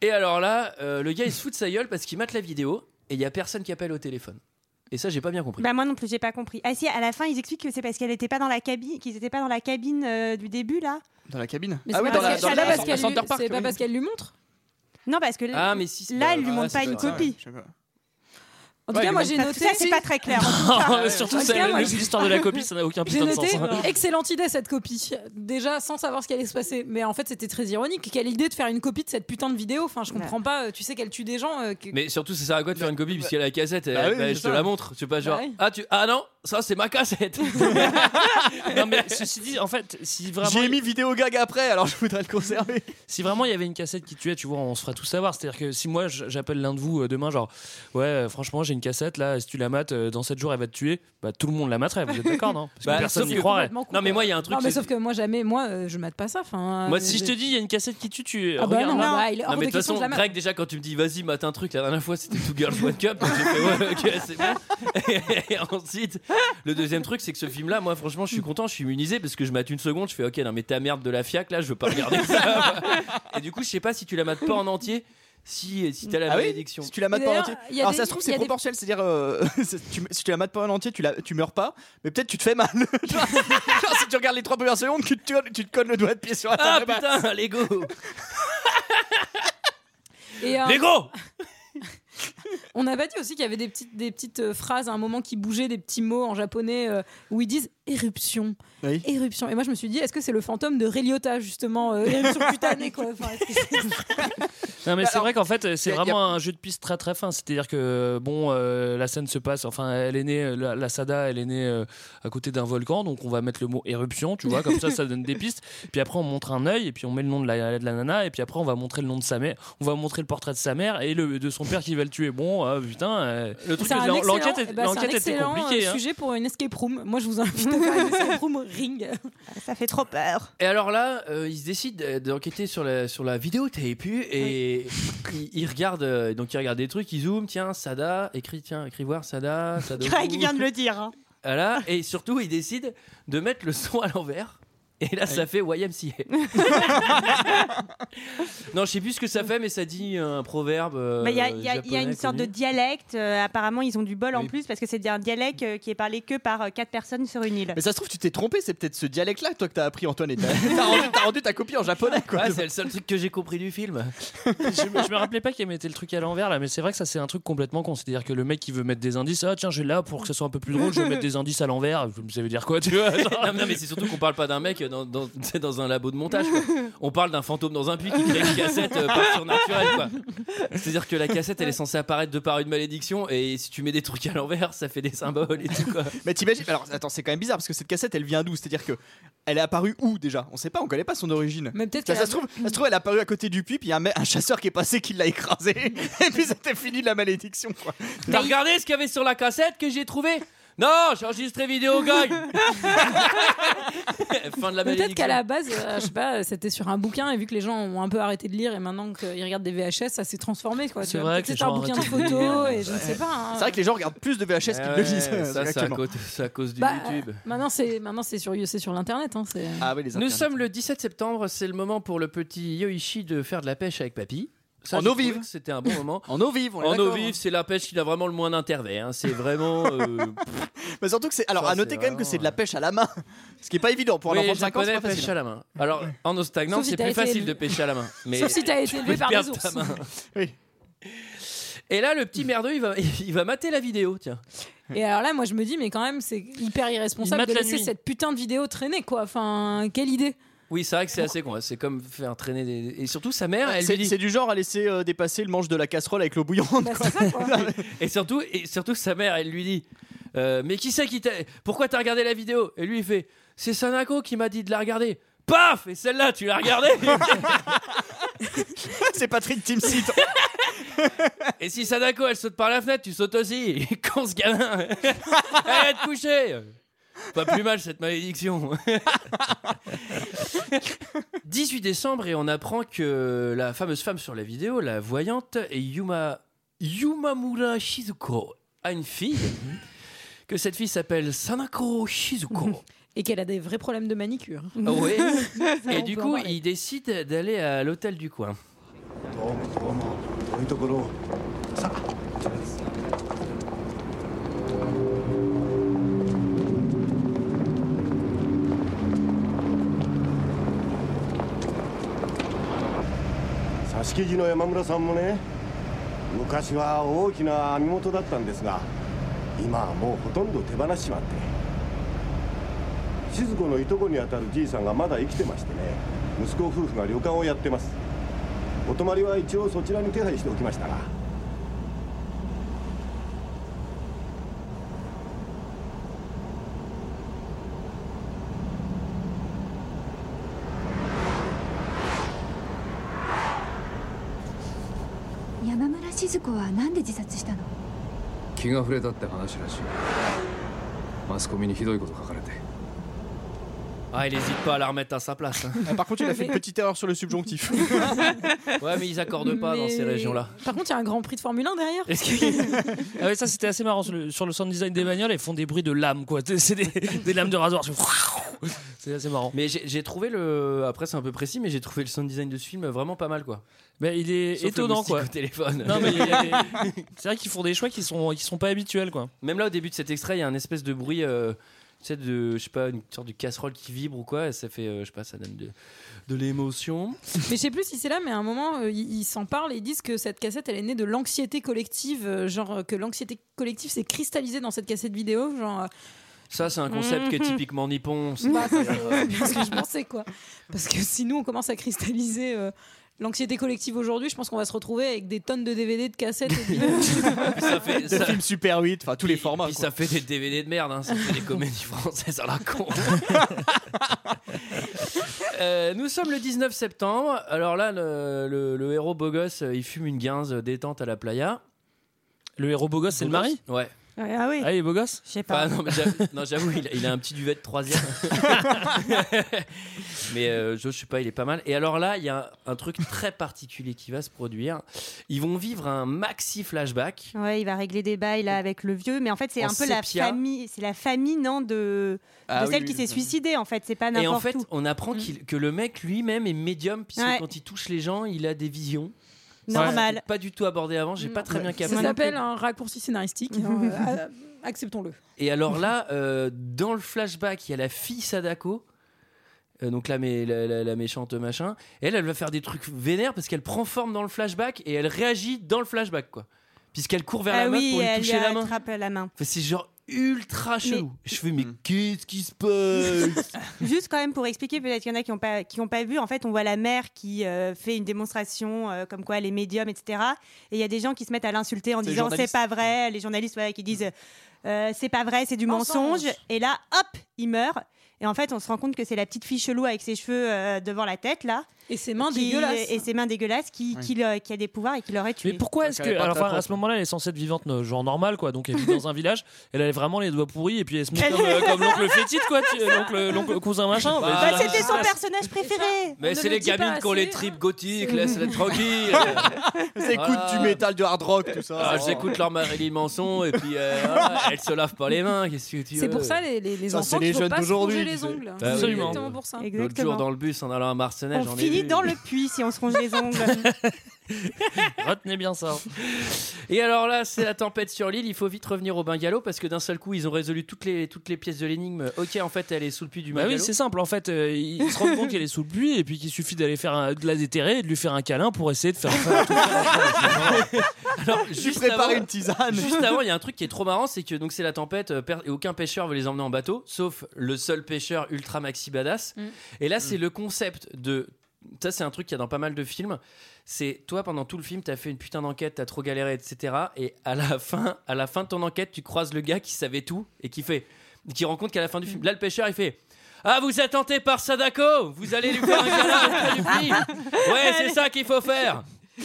Et alors là, euh, le gars il se fout de sa gueule parce qu'il mate la vidéo et il y a personne qui appelle au téléphone. Et ça, j'ai pas bien compris. bah moi non plus, j'ai pas compris. Ah si, à la fin, ils expliquent que c'est parce qu'elle était pas dans la cabine, qu'ils étaient pas dans la cabine euh, du début là. Dans la cabine. Mais Ah c'est oui, dans parce la c'est la- pas parce qu'elle Center lui- Park, c'est pas oui. parce qu'elle lui montre. Non, parce que Ah, mais si. là, elle lui ah, montre c'est pas une copie. En tout Ouais, cas, moi j'ai noté. ça, c'est pas très clair. Surtout En tout cas, moi, l'histoire de la copie, ça n'a aucun J'ai putain de sens. noté hein. excellente idée cette copie. Déjà sans savoir ce qui allait se passer, mais en fait c'était très ironique. Quelle idée de faire une copie de cette putain de vidéo? Enfin, je comprends pas. euh, Tu sais qu'elle tue des gens. euh, que- Mais surtout, ça sert à quoi de faire une copie puisqu'il y a la cassette et, Bah oui, bah, Je te la montre. Tu sais pas genre. Bah oui. Ah, tu... ah non, ça c'est ma cassette. non mais ceci dit, en fait, si vraiment J'ai mis vidéo gag après, alors je voudrais le conserver. si vraiment il y avait une cassette qui tuait, tu vois, on se fera tout savoir. C'est-à-dire que si moi j'appelle l'un de vous euh, demain, genre, ouais, euh, franchement, j'ai une cassette là, si tu la mates euh, dans 7 jours, elle va te tuer, bah tout le monde la materait, vous êtes d'accord, non? Parce que Bah, personne n'y croirait. Non mais moi il y a un truc. Non, mais sauf que moi, jamais, moi, euh, je mate pas ça. Enfin, Moi, si je te dis, il y a une cassette qui tue, tu. Ah bah regarde, non, bah, il est hors Non mais de toute façon, la. Greg déjà quand tu me dis vas-y mate un truc, la dernière fois c'était Two Girls One Cup, j'ai fait ouais ok c'est bon. Et ensuite, le deuxième truc c'est que ce film là, moi franchement je suis content, je suis immunisé parce que je mate une seconde, je fais ok non mais ta merde de la fiac là, je veux pas regarder ça. Et du coup je sais pas si tu la mates pas en entier, si, si t'as la Ah oui malédiction. Si tu la mates pas en entier. Alors des- ça se trouve c'est des- proportionnel, c'est-à-dire euh, si tu la mates pas en entier, tu, la, tu meurs pas, mais peut-être tu te fais mal. Genre, si tu regardes les trois premières secondes, tu te, tu te colles le doigt de pied sur la Ah table. putain, Lego Et, euh, Lego On n'a pas dit aussi qu'il y avait des petites, des petites euh, phrases à un moment qui bougeaient, des petits mots en japonais euh, où ils disent éruption. Oui. Éruption. Et moi je me suis dit, est-ce que c'est le fantôme de Ray Liotta justement euh, Éruption cutanée quoi. Enfin, Non mais c'est vrai qu'en fait c'est a- vraiment un jeu de piste très très fin. C'est-à-dire que bon euh, la scène se passe, enfin elle est née, la, la Sada elle est née euh, à côté d'un volcan, donc on va mettre le mot éruption, tu vois, comme ça ça donne des pistes. Puis après on montre un œil et puis on met le nom de la, de la nana et puis après on va montrer le nom de sa mère, on va montrer le portrait de sa mère et le de son père qui va le tuer. Bon euh, putain, euh, Le truc un l'enquête est- c'est un l'enquête était compliquée, euh, hein. sujet pour une escape room. Moi je vous invite à faire une escape room ring. Ça fait trop peur. Et alors là, euh, ils se décident d'enquêter sur la, sur la vidéotape et ils, ils regardent euh, donc ils regardent des trucs, ils zooment, tiens, Sada, écrit, tiens, écrivoir Sada, Sada. Greg vient de le dire. hein. Voilà, et surtout ils décident de mettre le son à l'envers. Et là, ça fait YMCA. non, je sais plus ce que ça fait, mais ça dit un proverbe. euh, Bah, Il y, a- il y a- y une sorte de dialecte. euh, apparemment, ils ont du bol en plus parce que c'est un dialecte euh, qui est parlé que par euh, quatre personnes sur une île. Mais ça se trouve, tu t'es trompé, c'est peut-être ce dialecte-là toi que t'as appris, Antoine. Et t'as t'as rendu, t'as rendu ta copie en japonais, quoi. Ouais, c'est le seul truc que j'ai compris du film. je, me- je me rappelais pas qu'il mettait le truc à l'envers là, mais c'est vrai que ça c'est un truc complètement con. C'est-à-dire que le mec qui veut mettre des indices, ah tiens, j'ai là pour que ça soit un peu plus drôle, je vais mettre des indices à l'envers. Ça veut dire quoi, tu vois non, non, mais c'est surtout qu'on parle pas d'un mec dans, un labo de montage. quoi. On parle d'un fantôme dans un puits qui crée une cassette euh, par surnaturel. quoi. C'est-à-dire que la cassette, elle est censée apparaître de par une malédiction, et si tu mets des trucs à l'envers, ça fait des symboles et tout. Quoi. Mais t'imagines Alors attends, c'est quand même bizarre parce que cette cassette elle vient d'où? C'est-à-dire que elle est apparue où déjà? On sait pas, on connaît pas son origine. Mais peut-être Ça, qu'elle ça a- se trouve, ça se trouve, elle est apparue à côté du puits, puis il y a un, un chasseur qui est passé qui l'a écrasé, et puis c'était fini de la malédiction quoi. T'as regardé ce qu'il y avait sur la cassette que j'ai trouvé? Non, j'ai enregistré vidéo gag Fin de la Peut-être qu'à la base, euh, je sais pas, c'était sur un bouquin et vu que les gens ont un peu arrêté de lire et maintenant qu'ils regardent des VHS, ça s'est transformé quoi. C'est vrai que c'était un bouquin de photos et je ne sais pas. hein. C'est vrai que les gens regardent plus de VHS qu'ils Ouais, ne le lisent. ça, c'est à, cause, c'est à cause du Bah, YouTube. Maintenant c'est maintenant c'est sur c'est sur l'internet. Hein, c'est- Ah oui, les Nous internets. sommes le 17 septembre, c'est le moment pour le petit Yoichi de faire de la pêche avec papy. Ça, En eau vive. C'était un bon moment. en eau vive. On est En eau vive, hein. c'est la pêche qui a vraiment le moins d'intérêt. hein. C'est vraiment. euh, Mais surtout que c'est. Alors Ça, à noter quand même que c'est de la pêche à la main, ce qui est pas évident pour un enfant de 5 ans. C'est pas pêche facile. à la main. Alors en eau stagnante, c'est plus facile élevé. de pêcher à la main. Mais Sauf si t'as été tu élevé par des ours. ta main. Oui. Et là, le petit merdeux, il va, il va mater la vidéo, tiens. Et alors là, moi je me dis, mais quand même, c'est hyper irresponsable de la laisser cette putain de vidéo traîner quoi. Enfin, quelle idée. Oui, c'est vrai que c'est assez con. C'est comme faire traîner des. Et surtout, sa mère, elle lui C'est dit. c'est du genre à laisser euh, dépasser le manche de la casserole avec l'eau bouillante. Bah, quoi. c'est ça quoi. Et surtout, et surtout sa mère, elle lui dit euh, Mais qui c'est qui t'a. Pourquoi t'as regardé la vidéo? Et lui, il fait C'est Sanako qui m'a dit de la regarder. Paf Et celle-là, tu l'as regardée? C'est Patrick Timsit. Et si Sadako, elle saute par la fenêtre, tu sautes aussi. Il est con ce gamin Allez te coucher Pas plus mal cette malédiction 18 décembre et on apprend que la fameuse femme sur la vidéo, la voyante, et Yuma... Yumamura Shizuko a une fille. Que cette fille s'appelle Sanako Shizuko. Et qu'elle a des vrais problèmes de manicure. Ah. Ça, Et du coup, il décide d'aller à l'hôtel du coin. 築地の山村さんもね昔は大きな網元だったんですが今はもうほとんど手放しちまって静子のいとこにあたるじいさんがまだ生きてましてね息子夫婦が旅館をやってます。お泊まりは一応そちらに手配しておきましたが 静子はなんで自殺したの気が触れたって話らしいマスコミにひどいこと書かれて Ah, il hésite pas à la remettre à sa place. hein. Ah, Par contre, il a fait une petite erreur sur le subjonctif. Ouais, mais ils accordent pas dans ces Mais- régions-là. Par contre, il y a un grand prix de Formule 1 derrière. Ah ouais, ça c'était assez marrant sur le, sur le sound design des bagnoles, ils font des bruits de lames quoi. C'est des, des lames de rasoir. C'est assez marrant. Mais j'ai trouvé le. Après, c'est un peu précis, mais j'ai trouvé le sound design de ce film vraiment pas mal quoi. Mais il est Sauf étonnant quoi. au téléphone. Non mais il y a des- c'est vrai qu'ils font des choix qui sont qui sont pas habituels quoi. Même là, au début de cet extrait, il y a un espèce de bruit, euh, tu sais, de, je sais pas, une sorte de casserole qui vibre ou quoi, et ça fait, euh, je sais pas, ça donne de, de l'émotion. Mais je sais plus si c'est là, mais à un moment, euh, ils s'en parlent et ils disent que cette cassette, elle est née de l'anxiété collective. euh, genre que l'anxiété collective s'est cristallisée dans cette cassette vidéo. Genre. Ça, c'est un concept qui est Mhm. typiquement nippon. Bah, ça, euh, c'est ce que je pensais, quoi. Parce que si nous, on commence à cristalliser euh, l'anxiété collective aujourd'hui, je pense qu'on va se retrouver avec des tonnes de DVD, de cassettes. Et de ça fait, De ça- films Super 8, enfin tous les formats. Puis quoi. ça fait des DVD de merde, hein, ça fait des comédies françaises à la con. Euh, nous sommes le 19 septembre. Alors là, le, le- le héros beau gosse, euh, il fume une guinze détente à la playa. Le héros beau gosse c'est le mari Ouais. Ah oui. Ah il est beau gosse Je sais pas. Non, mais j'avoue, non, j'avoue, il, a- il a un petit duvet de troisième. mais euh, je, je sais pas, il est pas mal. Et alors là, il y a un, un truc très particulier qui va se produire. Ils vont vivre un maxi flashback. Ouais, il va régler des bails là avec le vieux, mais en fait c'est En un peu la famille, c'est la famille non de, Ah de oui, celle oui, qui oui. s'est suicidée en fait, c'est pas Et en n'importe fait, où. on apprend qu'il- que le mec lui-même est médium, puisque Ouais. quand il touche les gens, il a des visions. Normal. C'est Pas du tout abordé avant, j'ai pas très bien capté. Ça s'appelle un raccourci scénaristique. hein, euh, Acceptons-le. Et alors là, euh, dans le flashback, il y a la fille Sadako. euh, donc la, mé- la, la- la méchante machin. Et elle, elle va faire des trucs vénères parce qu'elle prend forme dans le flashback et elle réagit dans le flashback, quoi. Puisqu'elle court vers ah la meuf oui, pour lui elle toucher la main. attrape la main. Enfin, c'est genre ultra chelou. Je fais, mais qu'est-ce qui se passe? Juste quand même pour expliquer, peut-être qu'il y en a qui n'ont pas, qui ont pas vu. En fait, on voit la mère qui euh, fait une démonstration euh, comme quoi elle est médium, etc. Et il y a des gens qui se mettent à l'insulter en les disant c'est pas vrai. Les journalistes voilà, qui disent euh, c'est pas vrai, c'est du Mensonge. mensonge. Et là, hop, il meurt. Et en fait, on se rend compte que c'est la petite fille chelou avec ses cheveux euh, devant la tête là. Et ses mains qui- dégueulasses. Et ses mains dégueulasses qui, Oui. qui, le- qui a des pouvoirs et qui l'aurait tué. Mais pourquoi est-ce que alors, enfin, à ce moment-là elle est censée être vivante euh, genre normale quoi donc elle vit dans un village elle a vraiment les doigts pourris et puis elle se met comme, euh, comme l'oncle fétite quoi tu- l'oncle l'oncle cousin machin Bah, Bah, c'était son personnage préféré. Mais c'est le les gamines qui ont les tripes gothiques, laisse-les tranquilles. Ça écoute Voilà. du métal, de hard rock, tout ça. Ah, elles écoutent leur Marilyn Manson et puis euh, elles se lavent pas les mains. Qu'est-ce que tu C'est pour ça les, enfants c'est les jeunes d'aujourd'hui, les ongles. Bah oui. Absolument. Exactement pour ça. L'autre jour dans le bus en allant à Marseille, On j'en ai finit vu. dans le puits si on se ronge les ongles. retenez bien ça Et alors là, c'est la tempête sur l'île. Il faut vite revenir au bungalow parce que d'un seul coup, ils ont résolu toutes les, toutes les pièces de l'énigme. Ok, en fait, elle est sous le puits du bah bungalow. oui c'est simple en fait euh, ils se rendent compte qu'elle est sous le puits et puis qu'il suffit d'aller faire un- de la déterrer et de lui faire un câlin pour essayer de faire, faire tout alors, Juste avant, une tisane. Juste avant, il y a un truc qui est trop marrant, c'est que donc c'est la tempête euh, et aucun pêcheur veut les emmener en bateau, sauf le seul pêcheur ultra maxi badass. Mm. Et là, c'est le concept de ça, c'est un truc qu'il y a dans pas mal de films. C'est toi pendant tout le film, t'as fait une putain d'enquête, t'as trop galéré, etc. Et à la fin, à la fin de ton enquête, tu croises le gars qui savait tout et qui fait, qui rend compte qu'à la fin du film, là le pêcheur il fait. Ah, vous êtes tenté par Sadako Vous allez lui faire un du puits Ouais, c'est ça qu'il faut faire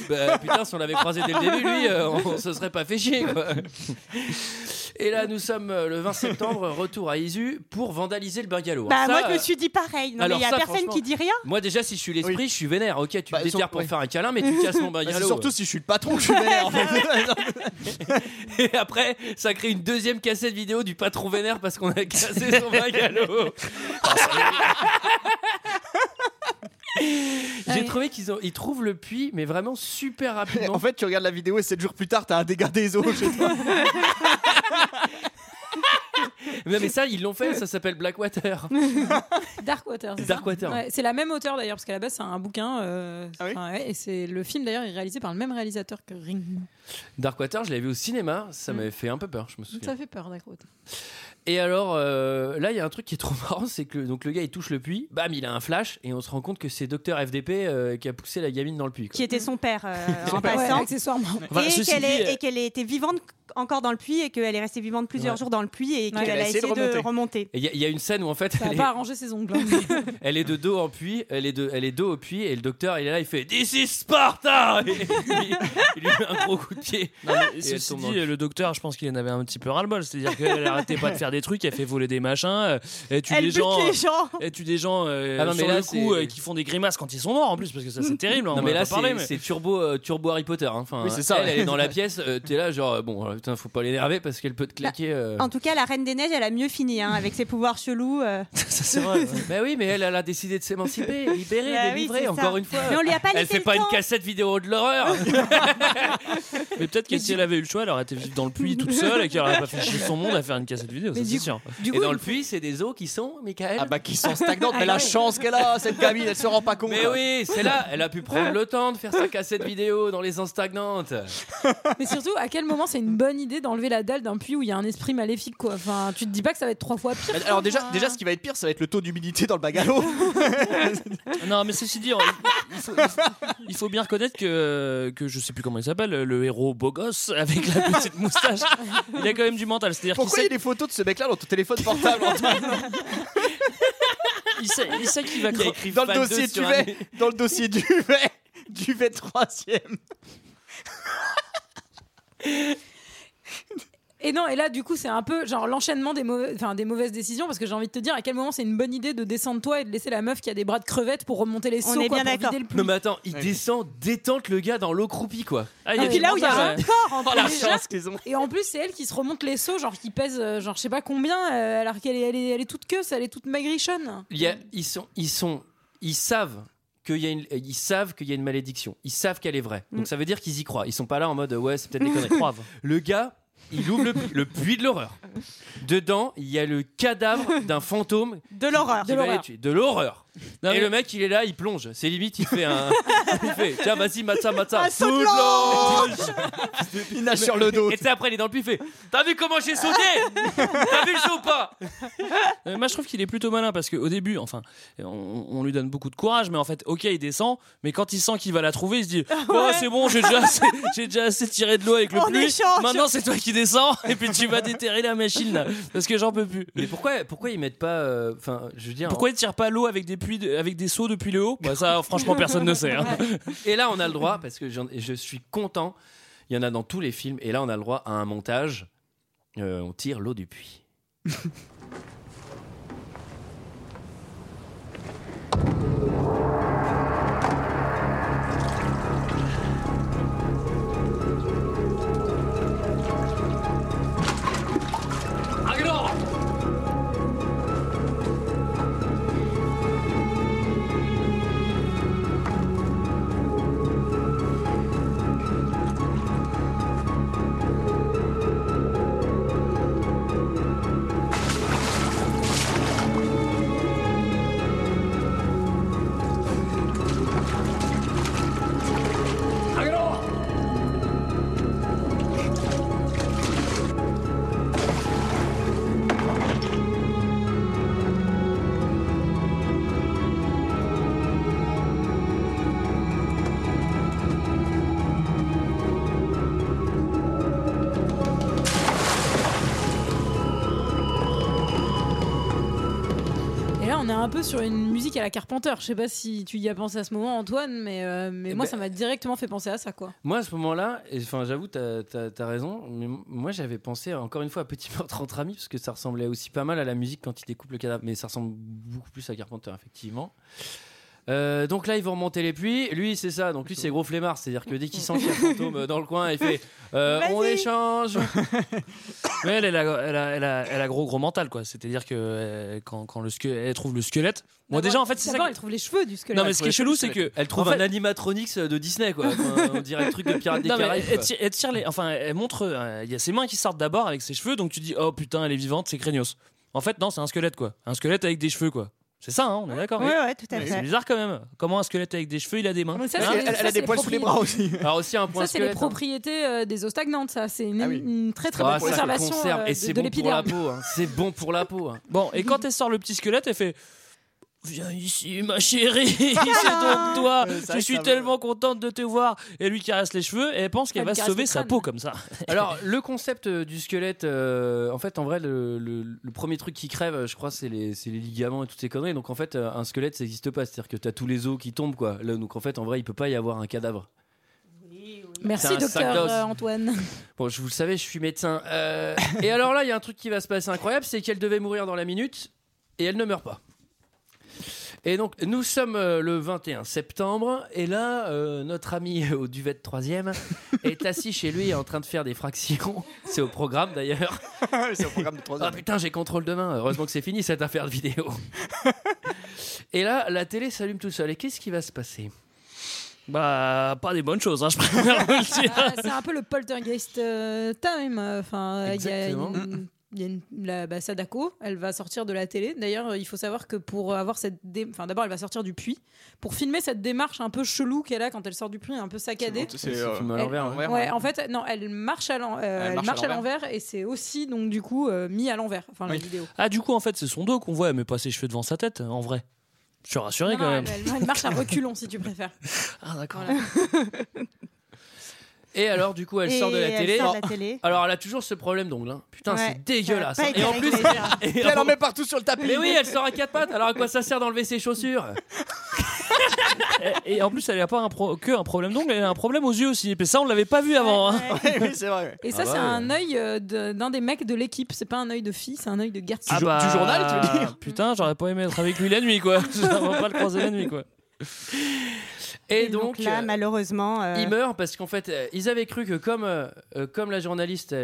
Bah, putain, si on l'avait croisé dès le début, lui, euh, on se serait pas fait chier, quoi. Et là, nous sommes euh, le 20 septembre, retour à Isu pour vandaliser le bungalow. Bah, moi, je me suis dit pareil. Non, mais il y a ça, personne qui dit rien. Moi, déjà, si je suis l'esprit, Oui. je suis vénère. Ok, tu Bah, me déterres sur- pour oui. faire un câlin, mais tu casses mon Bah, bungalow. surtout si je suis le patron je suis vénère. Et après, ça crée une deuxième cassette vidéo du patron vénère parce qu'on a cassé son bungalow. J'ai trouvé qu'ils ont, ils trouvent le puits, mais vraiment super rapidement. en fait, tu regardes la vidéo et 7 jours plus tard, t'as un dégât des eaux chez toi. mais, mais ça, ils l'ont fait, ça s'appelle Blackwater. Darkwater. c'est Darkwater. Ouais, c'est la même auteur d'ailleurs, parce qu'à la base c'est un bouquin. euh, Ah oui enfin, ouais, et c'est le film d'ailleurs est réalisé par le même réalisateur que Ring. Darkwater, je l'avais vu au cinéma, ça Mm. m'avait fait un peu peur, je me souviens. Ça fait peur Darkwater. Et alors, euh, là, il y a un truc qui est trop marrant, c'est que donc, le gars, il touche le puits, bam, il a un flash, et on se rend compte que c'est Docteur FDP euh, qui a poussé la gamine dans le puits. quoi. Qui était son père euh, Son en père. Ouais, passant. accessoirement. Enfin, et qu'elle est- euh, et qu'elle était vivante encore dans le puits et qu'elle est restée vivante plusieurs Ouais. jours dans le puits et Ouais. qu'elle Elle va essayer de remonter. Et Il y, a- il y a une scène où en fait Ça elle est, pas arranger ses ongles. hein. elle est de dos en puits, elle est de, elle est dos au puits et le docteur il est là, il fait This is Sparta Et il, il lui met un gros coup de pied. Non, mais Et elle ceci tombe dit, le- le docteur, je pense qu'il en avait un petit peu ras-le-bol. C'est-à-dire qu'elle arrêtait pas de faire des trucs, elle fait voler des machins, euh, elle tue Elle des gens, les gens. elle tue des gens euh, Ah non, mais là, le coup euh, qui font des grimaces quand ils sont morts en plus, parce que ça c'est terrible. hein, Non on mais là c'est mais- turbo euh, turbo Harry Potter. hein. Enfin, Oui, c'est ça, Elle, est dans la pièce, euh, t'es là genre euh, bon euh, putain faut pas l'énerver parce qu'elle peut te claquer. euh. En tout cas, la Reine des Neiges, elle a mieux fini hein, avec ses pouvoirs chelous. euh. Ça, c'est vrai. ouais. Bah oui mais elle, elle a décidé de s'émanciper, libérer, Bah oui, délivrer ça. encore une fois. Mais on lui a pas elle fait pas une cassette vidéo de l'horreur. Mais peut-être que si elle avait eu le choix, elle aurait été vivre dans le puits toute seule et qu'elle aurait pas fait chier son monde à faire une cassette vidéo, ça c'est sûr. Et coup, dans le puits c'est des eaux qui sont Michael. Ah bah qui sont stagnantes, mais la chance qu'elle a, cette gamine, elle se rend pas compte. Mais oui, c'est là, elle a pu prendre le temps de faire sa cassette vidéo dans les eaux stagnantes. Mais surtout, à quel moment c'est une bonne idée d'enlever la dalle d'un puits où il y a un esprit maléfique quoi? Enfin, tu te dis pas que ça va être trois fois pire. Alors déjà, déjà, ce qui va être pire, ça va être le taux d'humidité dans le bagalo. Non, mais ceci dit, il faut, il faut- il faut bien reconnaître que, que je sais plus comment il s'appelle, le héros beau gosse avec la petite moustache, il a quand même du mental. C'est-à-dire Pourquoi il y a des photos de ce mec-là dans ton téléphone portable Antoine? Il sait, il sait qu'il va Il écrit Dans le dossier 2 sur duvet, un- dans le dossier duvet, duvet troisième. Et non, et là, du coup, c'est un peu genre l'enchaînement des, mauvais- enfin, des mauvaises décisions parce que j'ai envie de te dire à quel moment c'est une bonne idée de descendre toi et de laisser la meuf qui a des bras de crevettes pour remonter les On seaux est quoi, bien pour d'accord. vider le puits. Non mais attends, il descend, détente le gars dans l'eau croupie quoi. Ah, il y a Et puis du là où il y a montage, un ouais. corps en Oh la plus. chance qu'ils ont. Et en plus, c'est elle qui se remonte les seaux, genre qui pèse, euh, genre je sais pas combien, euh, alors qu'elle est, elle est, elle est toute queue, elle est toute maigrichonne. Il y a- ils sont, ils sont, ils savent qu'il y a une, ils savent qu'il y a une malédiction. Ils savent qu'elle est vraie. Donc ça veut dire qu'ils y croient. Ils sont pas là en mode ouais c'est peut-être des conneries. Croivent. Le gars, il ouvre le, le puits de l'horreur. Dedans, il y a le cadavre d'un fantôme De l'horreur. De l'horreur. Non, Et mais- le mec, il est là, il plonge. C'est limite, il fait un. il fait Tiens, vas-y, matza, matza. Il nage sur le dos. Et tu sais, après, il est dans le puits, il fait T'as vu comment j'ai sauté? T'as vu le saut ou pas? Euh, moi, je trouve qu'il est plutôt malin parce qu'au début, enfin, on, on lui donne beaucoup de courage, mais en fait, ok, il descend, mais quand il sent qu'il va la trouver, il se dit Oh, c'est bon, j'ai déjà, assez, j'ai déjà assez tiré de l'eau avec le En pluie. échange. Maintenant, c'est toi qui descends, et puis tu vas déterrer la machine là, parce que j'en peux plus. Mais pourquoi, pourquoi ils mettent pas. euh, Enfin, je veux dire. Pourquoi il tire pas l'eau avec des avec des seaux depuis le haut? Bah ça, franchement, personne ne sait. hein. Et là, on a le droit, parce que je suis content, il y en a dans tous les films, et là, on a le droit à un montage. Euh, on tire l'eau du puits. un peu sur une musique à la Carpenter. Je sais pas si tu y as pensé à ce moment, Antoine, mais, euh, mais Eh moi, ben- ça m'a directement fait penser à ça, quoi. Moi, à ce moment-là, et, enfin, j'avoue, t'as as, raison, mais moi, j'avais pensé encore une fois à Petit meurtre entre amis, parce que ça ressemblait aussi pas mal à la musique quand il découpe le cadavre, mais ça ressemble beaucoup plus à Carpenter, effectivement. Euh, donc là, ils vont remonter les pluies. Lui, c'est ça. Donc lui, c'est gros flemmard. C'est-à-dire que dès qu'il sent qu'il y a un fantôme euh, dans le coin, il fait euh, On échange. Mais elle, elle a, elle a, elle a, elle a gros gros mental quoi. C'est-à-dire que euh, quand, quand le squelette, elle trouve le squelette. Moi déjà en fait c'est ça. Que- elle trouve les cheveux du squelette. Non mais ce qui est chelou c'est que Elle trouve en fait- un animatronics de Disney, quoi. Enfin, on dirait le truc de Pirates des Non, mais Caraïbes. elle, tire, elle tire les, enfin, elle montre, euh, il y a ses mains qui sortent d'abord avec ses cheveux, donc tu dis oh putain elle est vivante, c'est craignos. En fait non, c'est un squelette quoi, un squelette avec des cheveux quoi. C'est ça, hein, on est d'accord. Ouais, ouais, tout à fait. C'est bizarre quand même. Comment un squelette avec des cheveux, il a des mains ça, Hein Elle, a des poils sous les bras aussi. Alors aussi un point Ça, c'est les hein. propriétés euh, des eaux stagnantes, ça. C'est une, Ah oui. une très très Ah, bonne conservation conserve. euh, et de, c'est de bon pour la l'épiderme. peau. hein. C'est bon pour la peau. hein. Bon, et quand elle sort le petit squelette, elle fait Viens ici, ma chérie, c'est donc toi. Euh, Je suis tellement contente de te voir. Et lui caresse les cheveux et elle pense qu'elle Elle va sauver sa peau comme ça. Alors, le concept euh, du squelette, euh, en fait, en vrai, le, le- le premier truc qui crève, je crois, c'est les, ligaments et toutes ces conneries. Donc, en fait, euh, un squelette, ça n'existe pas. C'est-à-dire que tu as tous les os qui tombent, quoi. Là, donc, en fait, en vrai, il peut pas y avoir un cadavre. Merci, docteur euh, Antoine. Bon, je vous le savais, je suis médecin. Euh, et alors là, il y a un truc qui va se passer incroyable, c'est qu'elle devait mourir dans la minute et elle ne meurt pas. Et donc, nous sommes euh, le 21 septembre, et là, euh, notre ami au duvet de troisième est assis chez lui en train de faire des fractions. C'est au programme d'ailleurs. c'est au programme de Ah troisième. putain, j'ai contrôle demain. Heureusement que c'est fini cette affaire de vidéo. et là, la télé s'allume tout seul. Et qu'est-ce qui va se passer? Bah, pas des bonnes choses, hein, je préfère vous le dire. Ah, c'est un peu le poltergeist euh, time. Enfin, il y a Exactement. une- il y a une- la, bah, Sadako, elle va sortir de la télé. D'ailleurs, il faut savoir que pour avoir cette, dé- enfin d'abord, elle va sortir du puits pour filmer cette démarche un peu chelou qu'elle a quand elle sort du puits, un peu saccadée. C'est euh, filmé à l'envers. ouais. Ouais, en fait, non, elle marche à l'en- euh, elle marche à l'envers et c'est aussi donc du coup euh, mis à l'envers. Enfin, la vidéo. Ah, du coup, en fait, c'est son dos qu'on voit, elle met pas ses cheveux devant sa tête, en vrai. Je suis rassuré Non, quand non, même. elle, elle- elle marche à reculons si tu préfères. Ah, d'accord. Voilà. Et alors, du coup, elle sort de la elle télé. sort de la télé. Alors, elle a toujours ce problème d'ongles. hein. Putain, Ouais. c'est dégueulasse. Ça va hein. pas Et en plus, ça. et elle en met partout sur le tapis. mais oui, elle sort à quatre pattes. Alors, à quoi ça sert d'enlever ses chaussures Et, et en plus, elle a pas un pro- que un problème d'ongles, elle a un problème aux yeux aussi. Et ça, on l'avait pas vu avant. hein. oui, oui, c'est vrai. Et ça, Ah c'est ouais. un œil euh, de- d'un des mecs de l'équipe. C'est pas un œil de fille, c'est un œil de garçon. Ah Du- du journal, tu veux dire Putain, j'aurais pas aimé être avec lui la nuit, quoi. J'aimerais pas le croiser la nuit, quoi. Et Et donc, là, euh, malheureusement, euh, il meurt parce qu'en fait, euh, ils avaient cru que comme, euh, comme la journaliste,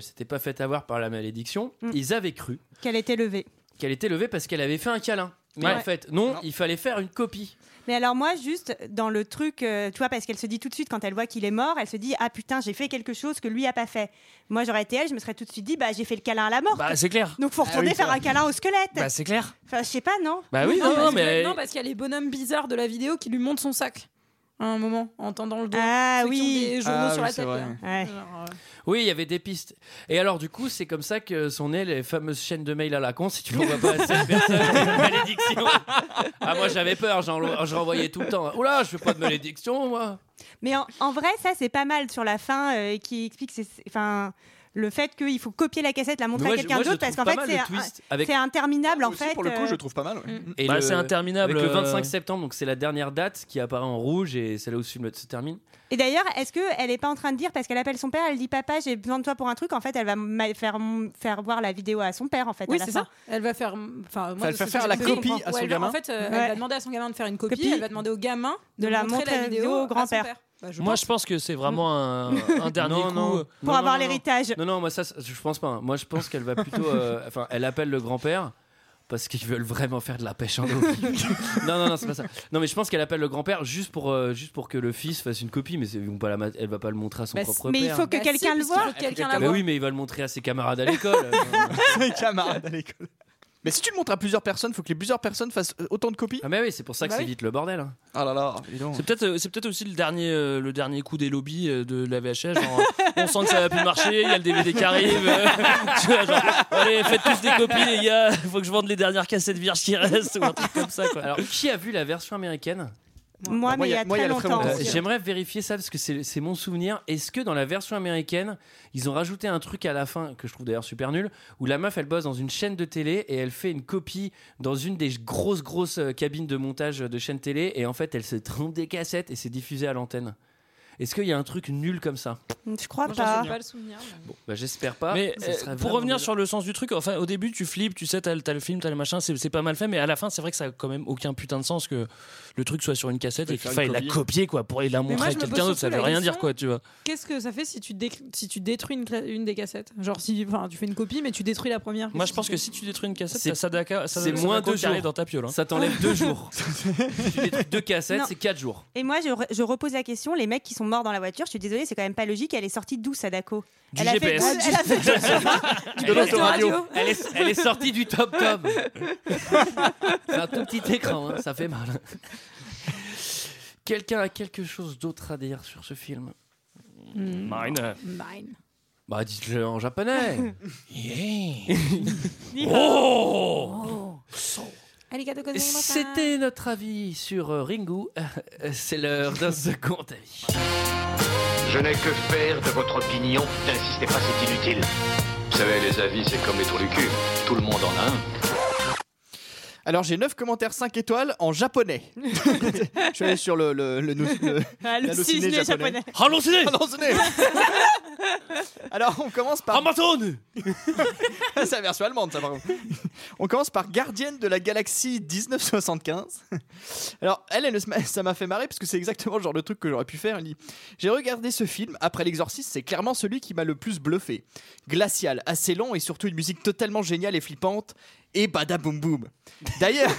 s'était pas fait avoir par la malédiction, Mm. ils avaient cru qu'elle était levée. qu'elle était levée parce qu'elle avait fait un câlin. Mais Ouais. en fait, non, il fallait faire une copie. Mais alors moi, juste dans le truc, euh, tu vois, parce qu'elle se dit tout de suite quand elle voit qu'il est mort, elle se dit ah putain j'ai fait quelque chose que lui a pas fait. Moi j'aurais été elle, je me serais tout de suite dit bah j'ai fait le câlin à la mort. Bah, c'est clair. Donc faut retourner oui, faire un câlin au squelette. Bah, c'est clair. Enfin je sais pas non. Bah oui, non, non, mais. non, parce qu'il y a les bonhommes bizarres de la vidéo qui lui montrent son sac à un moment en tendant le dos. Ah Ceux qui ont oui. des journaux Ah sur oui, la tête. Ouais. Genre, euh, Oui, il y avait des pistes. Et alors, du coup, c'est comme ça que sont nées les fameuses chaînes de mails à la con. Si tu l'envoies pas à cette personne, une malédiction. Ah, moi, j'avais peur. J'en je renvoyais tout le temps. Oula, je fais pas de malédiction, moi. Mais en, en vrai ça c'est pas mal sur la fin euh, qui explique c'est- c'est- enfin le fait qu'il faut copier la cassette, la montrer Moi, à quelqu'un d'autre parce qu'en fait c'est avec- c'est interminable en Aussi, fait. pour le coup, euh, je trouve pas mal. ouais. Mm. Et Bah, le- c'est interminable. Avec le 25 euh, septembre, donc c'est la dernière date qui apparaît en rouge et c'est là où ce film se termine. Et d'ailleurs, est-ce qu'elle est pas en train de dire, parce qu'elle appelle son père, elle dit Papa, j'ai besoin de toi pour un truc, en fait, elle va faire, faire voir la vidéo à son père, en fait. Oui, c'est ça. Elle va faire. Enfin, moi, elle faire la copie à son gamin. En fait, euh, elle va demander à son gamin de faire une copie. Elle va demander au gamin De la montrer la vidéo au à son grand-père. Bah, je Moi, pense. je pense que c'est vraiment un, un dernier Non, coup. non. euh, Pour Non, avoir non, non. l'héritage. Non, non, moi, ça, je pense pas. hein. Moi, je pense qu'elle va plutôt. euh, Enfin, elle appelle le grand-père. Parce qu'ils veulent vraiment faire de la pêche en eau. non, non, non, c'est pas ça. Non, mais je pense qu'elle appelle le grand-père juste pour, euh, juste pour que le fils fasse une copie, mais vont pas la elle va pas le montrer à son Bah, propre Mais il père. faut que Bah, quelqu'un si, le voit. qu'il faut que quelqu'un la Bah voit. oui, mais il va le montrer à ses camarades à l'école. Mes camarades à l'école. Mais si tu le montres à plusieurs personnes, faut que les plusieurs personnes fassent euh, autant de copies. ah, mais oui, c'est pour ça que Bah c'est oui. vite le bordel. hein. Ah là là, dis donc. C'est peut-être euh, c'est peut-être aussi le dernier euh, le dernier coup des lobbies euh, de la VHS genre euh, on sent que ça va plus marcher il y a le DVD qui arrive euh, tu vois, genre, allez faites tous des copies les gars il faut que je vende les dernières cassettes vierges qui restent ou un truc comme ça quoi Alors, qui a vu la version américaine? Moi, Bah, moi, mais il y a moi, il y très a le très longtemps. longtemps. Euh, J'aimerais vérifier ça parce que c'est c'est mon souvenir. Est-ce que dans la version américaine, ils ont rajouté un truc à la fin que je trouve d'ailleurs super nul, où la meuf elle bosse dans une chaîne de télé et elle fait une copie dans une des grosses grosses euh, cabines de montage de chaîne télé et en fait elle se trompe des cassettes et c'est diffusé à l'antenne. Est-ce qu'il y a un truc nul comme ça? Je crois Moi, pas. pas le souvenir. mais- Bon, bah, j'espère pas. mais euh, pour revenir sur le sens du truc enfin au début tu flippes tu sais t'as, le- t'as le film t'as le machin c'est, c'est pas mal fait mais à la fin c'est vrai que ça a quand même aucun putain de sens que le truc soit sur une cassette et qu'il faille la copie. copier quoi pour aller la montrer à quelqu'un d'autre ça veut rien dire quoi tu vois Qu'est-ce que ça fait si tu, dé- si tu détruis une, cla- une des cassettes? Genre, si tu fais une copie, mais tu détruis la première. moi je pense que si tu détruis une cassette C'est- Sadaka, c'est moins deux jours. dans ta piole hein. Ça t'enlève deux jours. tu détruis deux cassettes, c'est quatre jours. Et moi, je repose la question les mecs qui sont morts dans la voiture, je suis désolée, c'est quand même pas logique. Elle est sortie d'où, Sadako? Du elle a, fait, elle a fait. Du Elle poste est- radio. Elle est, elle est sortie du top top. c'est un tout petit écran, hein, ça fait mal. Quelqu'un a quelque chose d'autre à dire sur ce film? Hmm. Mine. Mine. Bah dites-le en japonais. Yeah. oh Arigato gozaimashita. C'était notre avis sur euh, Ringu. C'est l'heure d'un second avis. Je n'ai que faire de votre opinion. N'insistez pas, c'est inutile. Vous savez, les avis, c'est comme les trous du cul. Tout le monde en a un. Alors j'ai 9 commentaires 5 étoiles en japonais. Je suis allé sur le, le, le, le- Halluciné l'halluciné japonais. Halluciné Halluciné Alors on commence par... Amazon C'est la version allemande ça par contre. On commence par Gardienne de la Galaxie 1975. Alors elle, elle ça m'a fait marrer parce que c'est exactement le genre de truc que j'aurais pu faire. Elle dit J'ai regardé ce film, après l'exorciste, c'est clairement celui qui m'a le plus bluffé. Glacial, assez long et surtout une musique totalement géniale et flippante. Et badaboum boum. D'ailleurs,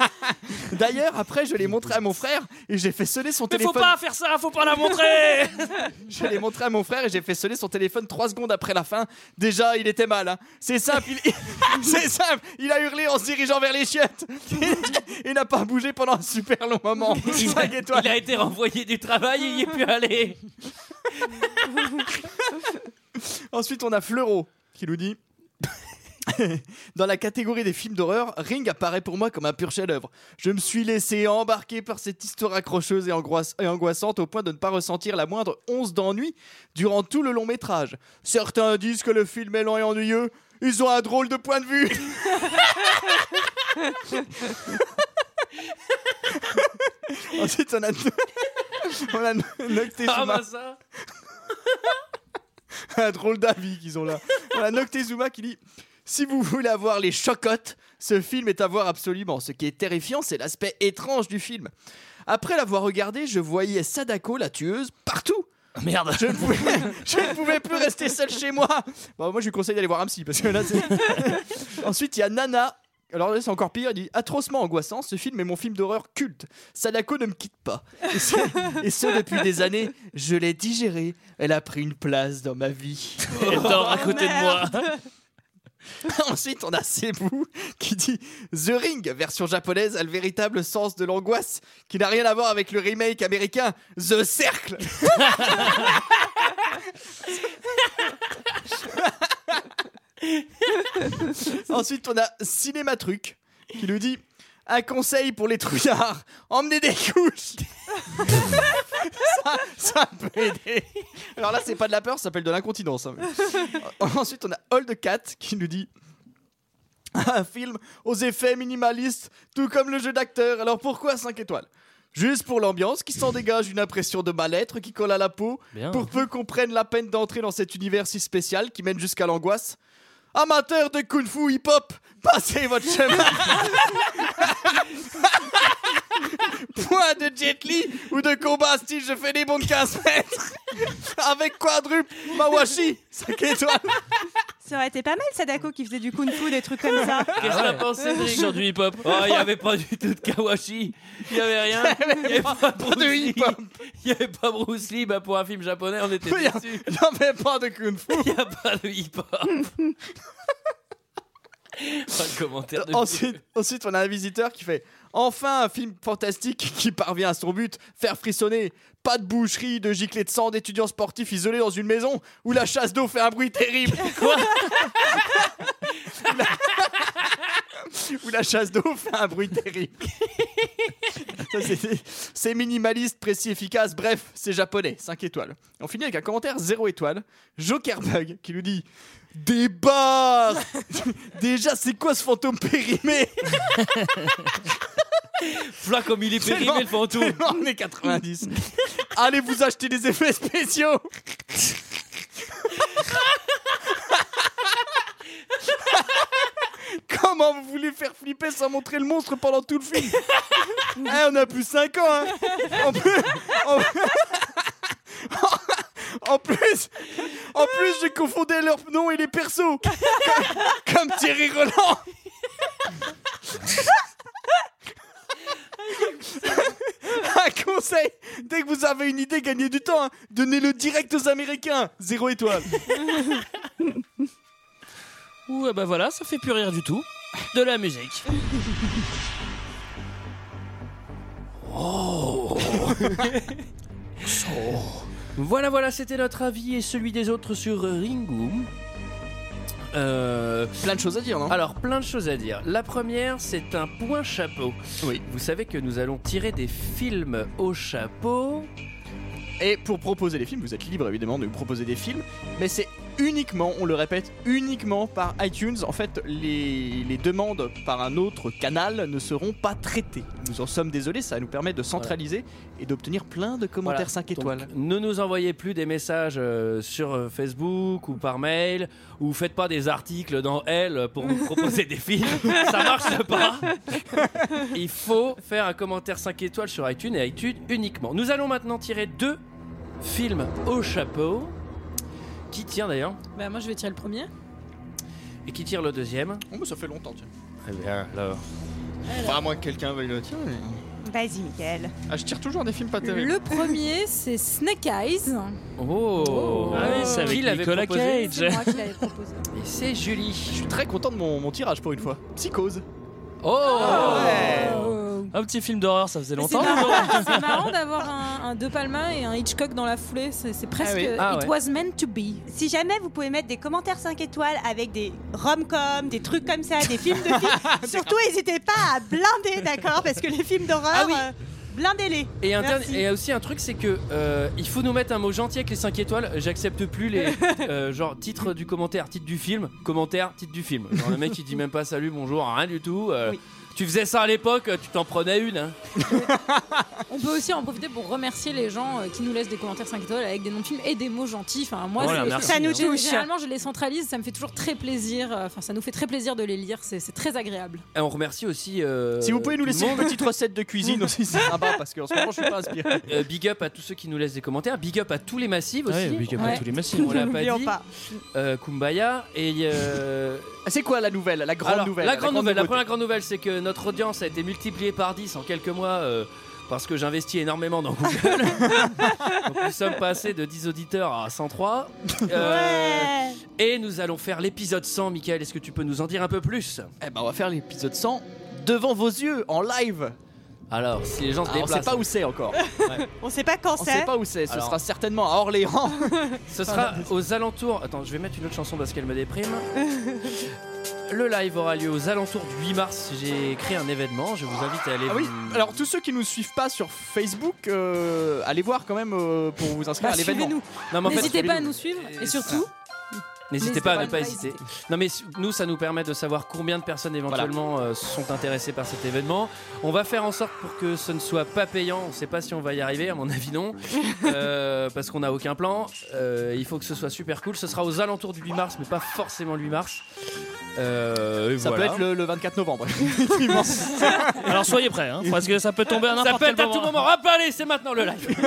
d'ailleurs après je l'ai montré à mon frère et j'ai fait sonner son Mais faut téléphone. pas faire ça, faut pas la montrer Je l'ai montré à mon frère et j'ai fait sonner son téléphone 3 secondes après la fin. Déjà, il était mal. hein. C'est simple, il... c'est simple. Il a hurlé en se dirigeant vers les chiottes. Il n'a pas bougé pendant un super long moment. Cinq étoiles. il a été renvoyé du travail, il y est plus allé. Ensuite, on a Fleuro qui nous dit. Dans la catégorie des films d'horreur, Ring apparaît pour moi comme un pur chef-d'œuvre. Je me suis laissé embarquer par cette histoire accrocheuse et, angoissante au point de ne pas ressentir la moindre once d'ennui durant tout le long métrage. Certains disent que le film est lent et ennuyeux. Ils ont un drôle de point de vue. Ensuite, on a, on a Noctezuma. Ah bah ça un drôle d'avis qu'ils ont là. On a Noctezuma qui dit Si vous voulez avoir les chocottes, ce film est à voir absolument. Ce qui est terrifiant, c'est l'aspect étrange du film. Après l'avoir regardé, je voyais Sadako, la tueuse, partout. Merde Je ne, pouvais, je ne pouvais plus rester seul chez moi. Bon, moi, je lui conseille d'aller voir un psy parce que là, c'est. Ensuite, il y a Nana. Alors là, c'est encore pire. Il dit atrocement angoissant. Ce film est mon film d'horreur culte. Sadako ne me quitte pas. Et ce, et ce, depuis des années. Je l'ai digérée. Elle a pris une place dans ma vie. Elle dort à côté de moi. Ensuite, on a Cebu qui dit The Ring, version japonaise, a le véritable sens de l'angoisse qui n'a rien à voir avec le remake américain The Cercle. Ensuite, on a Cinématruc qui nous dit un conseil pour les trouillards emmenez des couches. ça, ça peut aider. Alors là, c'est pas de la peur, ça s'appelle de l'incontinence. hein. Ensuite, on a Old Cat qui nous dit un film aux effets minimalistes, tout comme le jeu d'acteur. Alors pourquoi 5 étoiles? Juste pour l'ambiance qui s'en dégage une impression de mal-être qui colle à la peau, Bien. pour peu qu'on prenne la peine d'entrer dans cet univers si spécial qui mène jusqu'à l'angoisse. Amateurs de kung-fu hip-hop, passez votre chemin. Point de Jet Li ou de combat style je fais des bons de 15 mètres. Avec quadruple Mawashi, 5 étoiles. Ça aurait été pas mal, Sadako qui faisait du kung-fu, des trucs comme ça. Qu'est-ce que t'as pensé de Sur du hip-hop. Oh, il n'y avait pas du tout de Kawashi. Il n'y avait rien. Il n'y avait pas, Bruce de Lee. hip-hop. Il n'y avait pas Bruce Lee. Bah, pour un film japonais, on était a- déçus. il avait pas de kung-fu. Il n'y a pas de hip-hop. pas de commentaire de Ensuite, ensuite, on a un visiteur qui fait Enfin un film fantastique qui parvient à son but, faire frissonner. Pas de boucherie, de giclée de sang d'étudiants sportifs isolés dans une maison où la chasse d'eau fait un bruit terrible. Quoi Où la chasse d'eau fait un bruit terrible. C'est- C'est minimaliste, précis, efficace. Bref, c'est japonais. 5 étoiles. On finit avec un commentaire 0 étoile. Jokerbug qui nous dit Des barres Déjà, c'est quoi ce fantôme périmé? Fla comme il est périmé le fantôme. On est 90. Allez vous acheter des effets spéciaux. Comment vous voulez faire flipper sans montrer le monstre pendant tout le film? Eh, On a plus 5 ans. Hein. En plus, en... en plus, en plus, j'ai confondu leurs noms et les persos, comme, comme Thierry Roland. Un conseil Dès que vous avez une idée, gagnez du temps. hein. Donnez-le direct aux Américains. Zéro étoile. Ouh, bah voilà, ça fait plus rire du tout. De la musique. Oh. Voilà, voilà, c'était notre avis et celui des autres sur Ringu. Euh, Plein de choses à dire, non? Alors, plein de choses à dire. La première, c'est un point chapeau. Oui. Vous savez que nous allons tirer des films au chapeau. Et pour proposer des films, vous êtes libre évidemment de nous proposer des films, mais c'est uniquement, on le répète, uniquement par iTunes. En fait, les, les demandes par un autre canal ne seront pas traitées. Nous en sommes désolés, ça nous permet de centraliser et d'obtenir plein de commentaires Voilà. 5 Donc, étoiles. ne nous envoyez plus des messages euh, sur euh, Facebook ou par mail, ou faites pas des articles dans Elle pour nous proposer des films. Ça marche pas. Il faut faire un commentaire 5 étoiles sur iTunes et iTunes uniquement. Nous allons maintenant tirer deux films au chapeau. Qui tire d'ailleurs Bah, moi, je vais tirer le premier. Et qui tire le deuxième Oh, mais ça fait longtemps, tiens. Eh bien, alors. Enfin, à moins que quelqu'un veuille le tirer. Vas-y, Mickaël. Ah, je tire toujours des films pas terribles. Le premier, c'est Snake Eyes. Oh, Ah oui, c'est avec Qui l'avait Nicolas proposé Cage. C'est moi qui l'avais proposé. Et c'est Julie. Je suis très content de mon, mon tirage pour une fois. Psychose. Oh Un petit film d'horreur, ça faisait Mais C'est longtemps. marrant, c'est marrant d'avoir un, un De Palma et un Hitchcock dans la foulée. C'est c'est presque. oui. Ah It ouais. was meant to be. Si jamais vous pouvez mettre des commentaires 5 étoiles avec des rom-coms, des trucs comme ça, des films de filles, surtout n'hésitez pas à blinder, d'accord Parce que les films d'horreur, Ah oui. euh, blindez-les. Et, Merci. aussi un truc, c'est que euh, il faut nous mettre un mot gentil avec les 5 étoiles. J'accepte plus les euh, genre titre du commentaire, titre du film, commentaire, titre du film. Genre le mec il dit même pas salut, bonjour, rien du tout. euh, Oui. Tu faisais ça à l'époque, tu t'en prenais une. hein. On peut aussi en profiter pour remercier les gens euh, qui nous laissent des commentaires 5 étoiles avec des noms de films et des mots gentils. Enfin, moi, Voilà, merci, Ça nous Gé- touche. Généralement, je les centralise, ça me fait toujours très plaisir. euh, Enfin, ça nous fait très plaisir de les lire, c'est très agréable. Et on remercie aussi. euh, si vous pouvez nous laisser une petite recette de cuisine aussi, c'est sympa parce qu'en ce moment je suis pas inspiré. Euh, big up à tous ceux qui nous laissent des commentaires. Big up à tous les massifs aussi. Ouais, big up à tous les massifs. On l'a pas dit. pas. Euh, Kumbaya et euh, Ah, C'est quoi la nouvelle La grande Alors, nouvelle La grande nouvelle, la première grande nouvelle, c'est que notre audience a été multipliée par 10 en quelques mois euh, parce que j'investis énormément dans Google. Donc nous sommes passés de 10 auditeurs à 103. Euh, Ouais. Et nous allons faire l'épisode 100. Michael, est-ce que tu peux nous en dire un peu plus? Eh ben on va faire l'épisode 100 devant vos yeux en live. Alors, si les gens se Ah, on déplacent, sait pas où c'est encore. On sait pas quand On sait c'est. pas où c'est. Ce Alors- sera certainement à Orléans. ce sera aux alentours. Attends, je vais mettre une autre chanson parce qu'elle me déprime. Le live aura lieu aux alentours du 8 mars. J'ai créé un événement. Je vous invite à aller. Ah oui. vous- Alors tous ceux qui nous suivent pas sur Facebook, euh, allez voir quand même euh, pour vous inscrire Bah, à l'événement. en fait, N'hésitez pas à nous suivre et surtout. N'hésitez pas à pas ne à pas ne pas hésiter. hésiter. Non mais nous, ça nous permet de savoir combien de personnes éventuellement euh, sont intéressées par cet événement. On va faire en sorte pour que ce ne soit pas payant. On ne sait pas si on va y arriver, à mon avis non, Euh, parce qu'on n'a aucun plan. Euh, il faut que ce soit super cool. Ce sera aux alentours du 8 mars, mais pas forcément le 8 mars. Euh, ça peut être le, 24 novembre. Alors soyez prêts, hein, parce que ça peut tomber à n'importe quel moment. Ça peut être à tout moment. Hop, allez, c'est maintenant le live.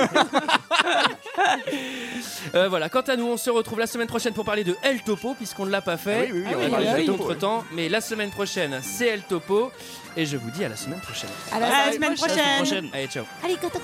Euh, voilà, quant à nous, on se retrouve la semaine prochaine pour parler de El Topo, puisqu'on ne l'a pas fait. Ah oui, oui, oui, on va ah parler d'autres temps. Mais la semaine prochaine, c'est El Topo. Et je vous dis à la semaine prochaine. À la, semaine, prochaine. prochaine. Allez, ciao. Arigato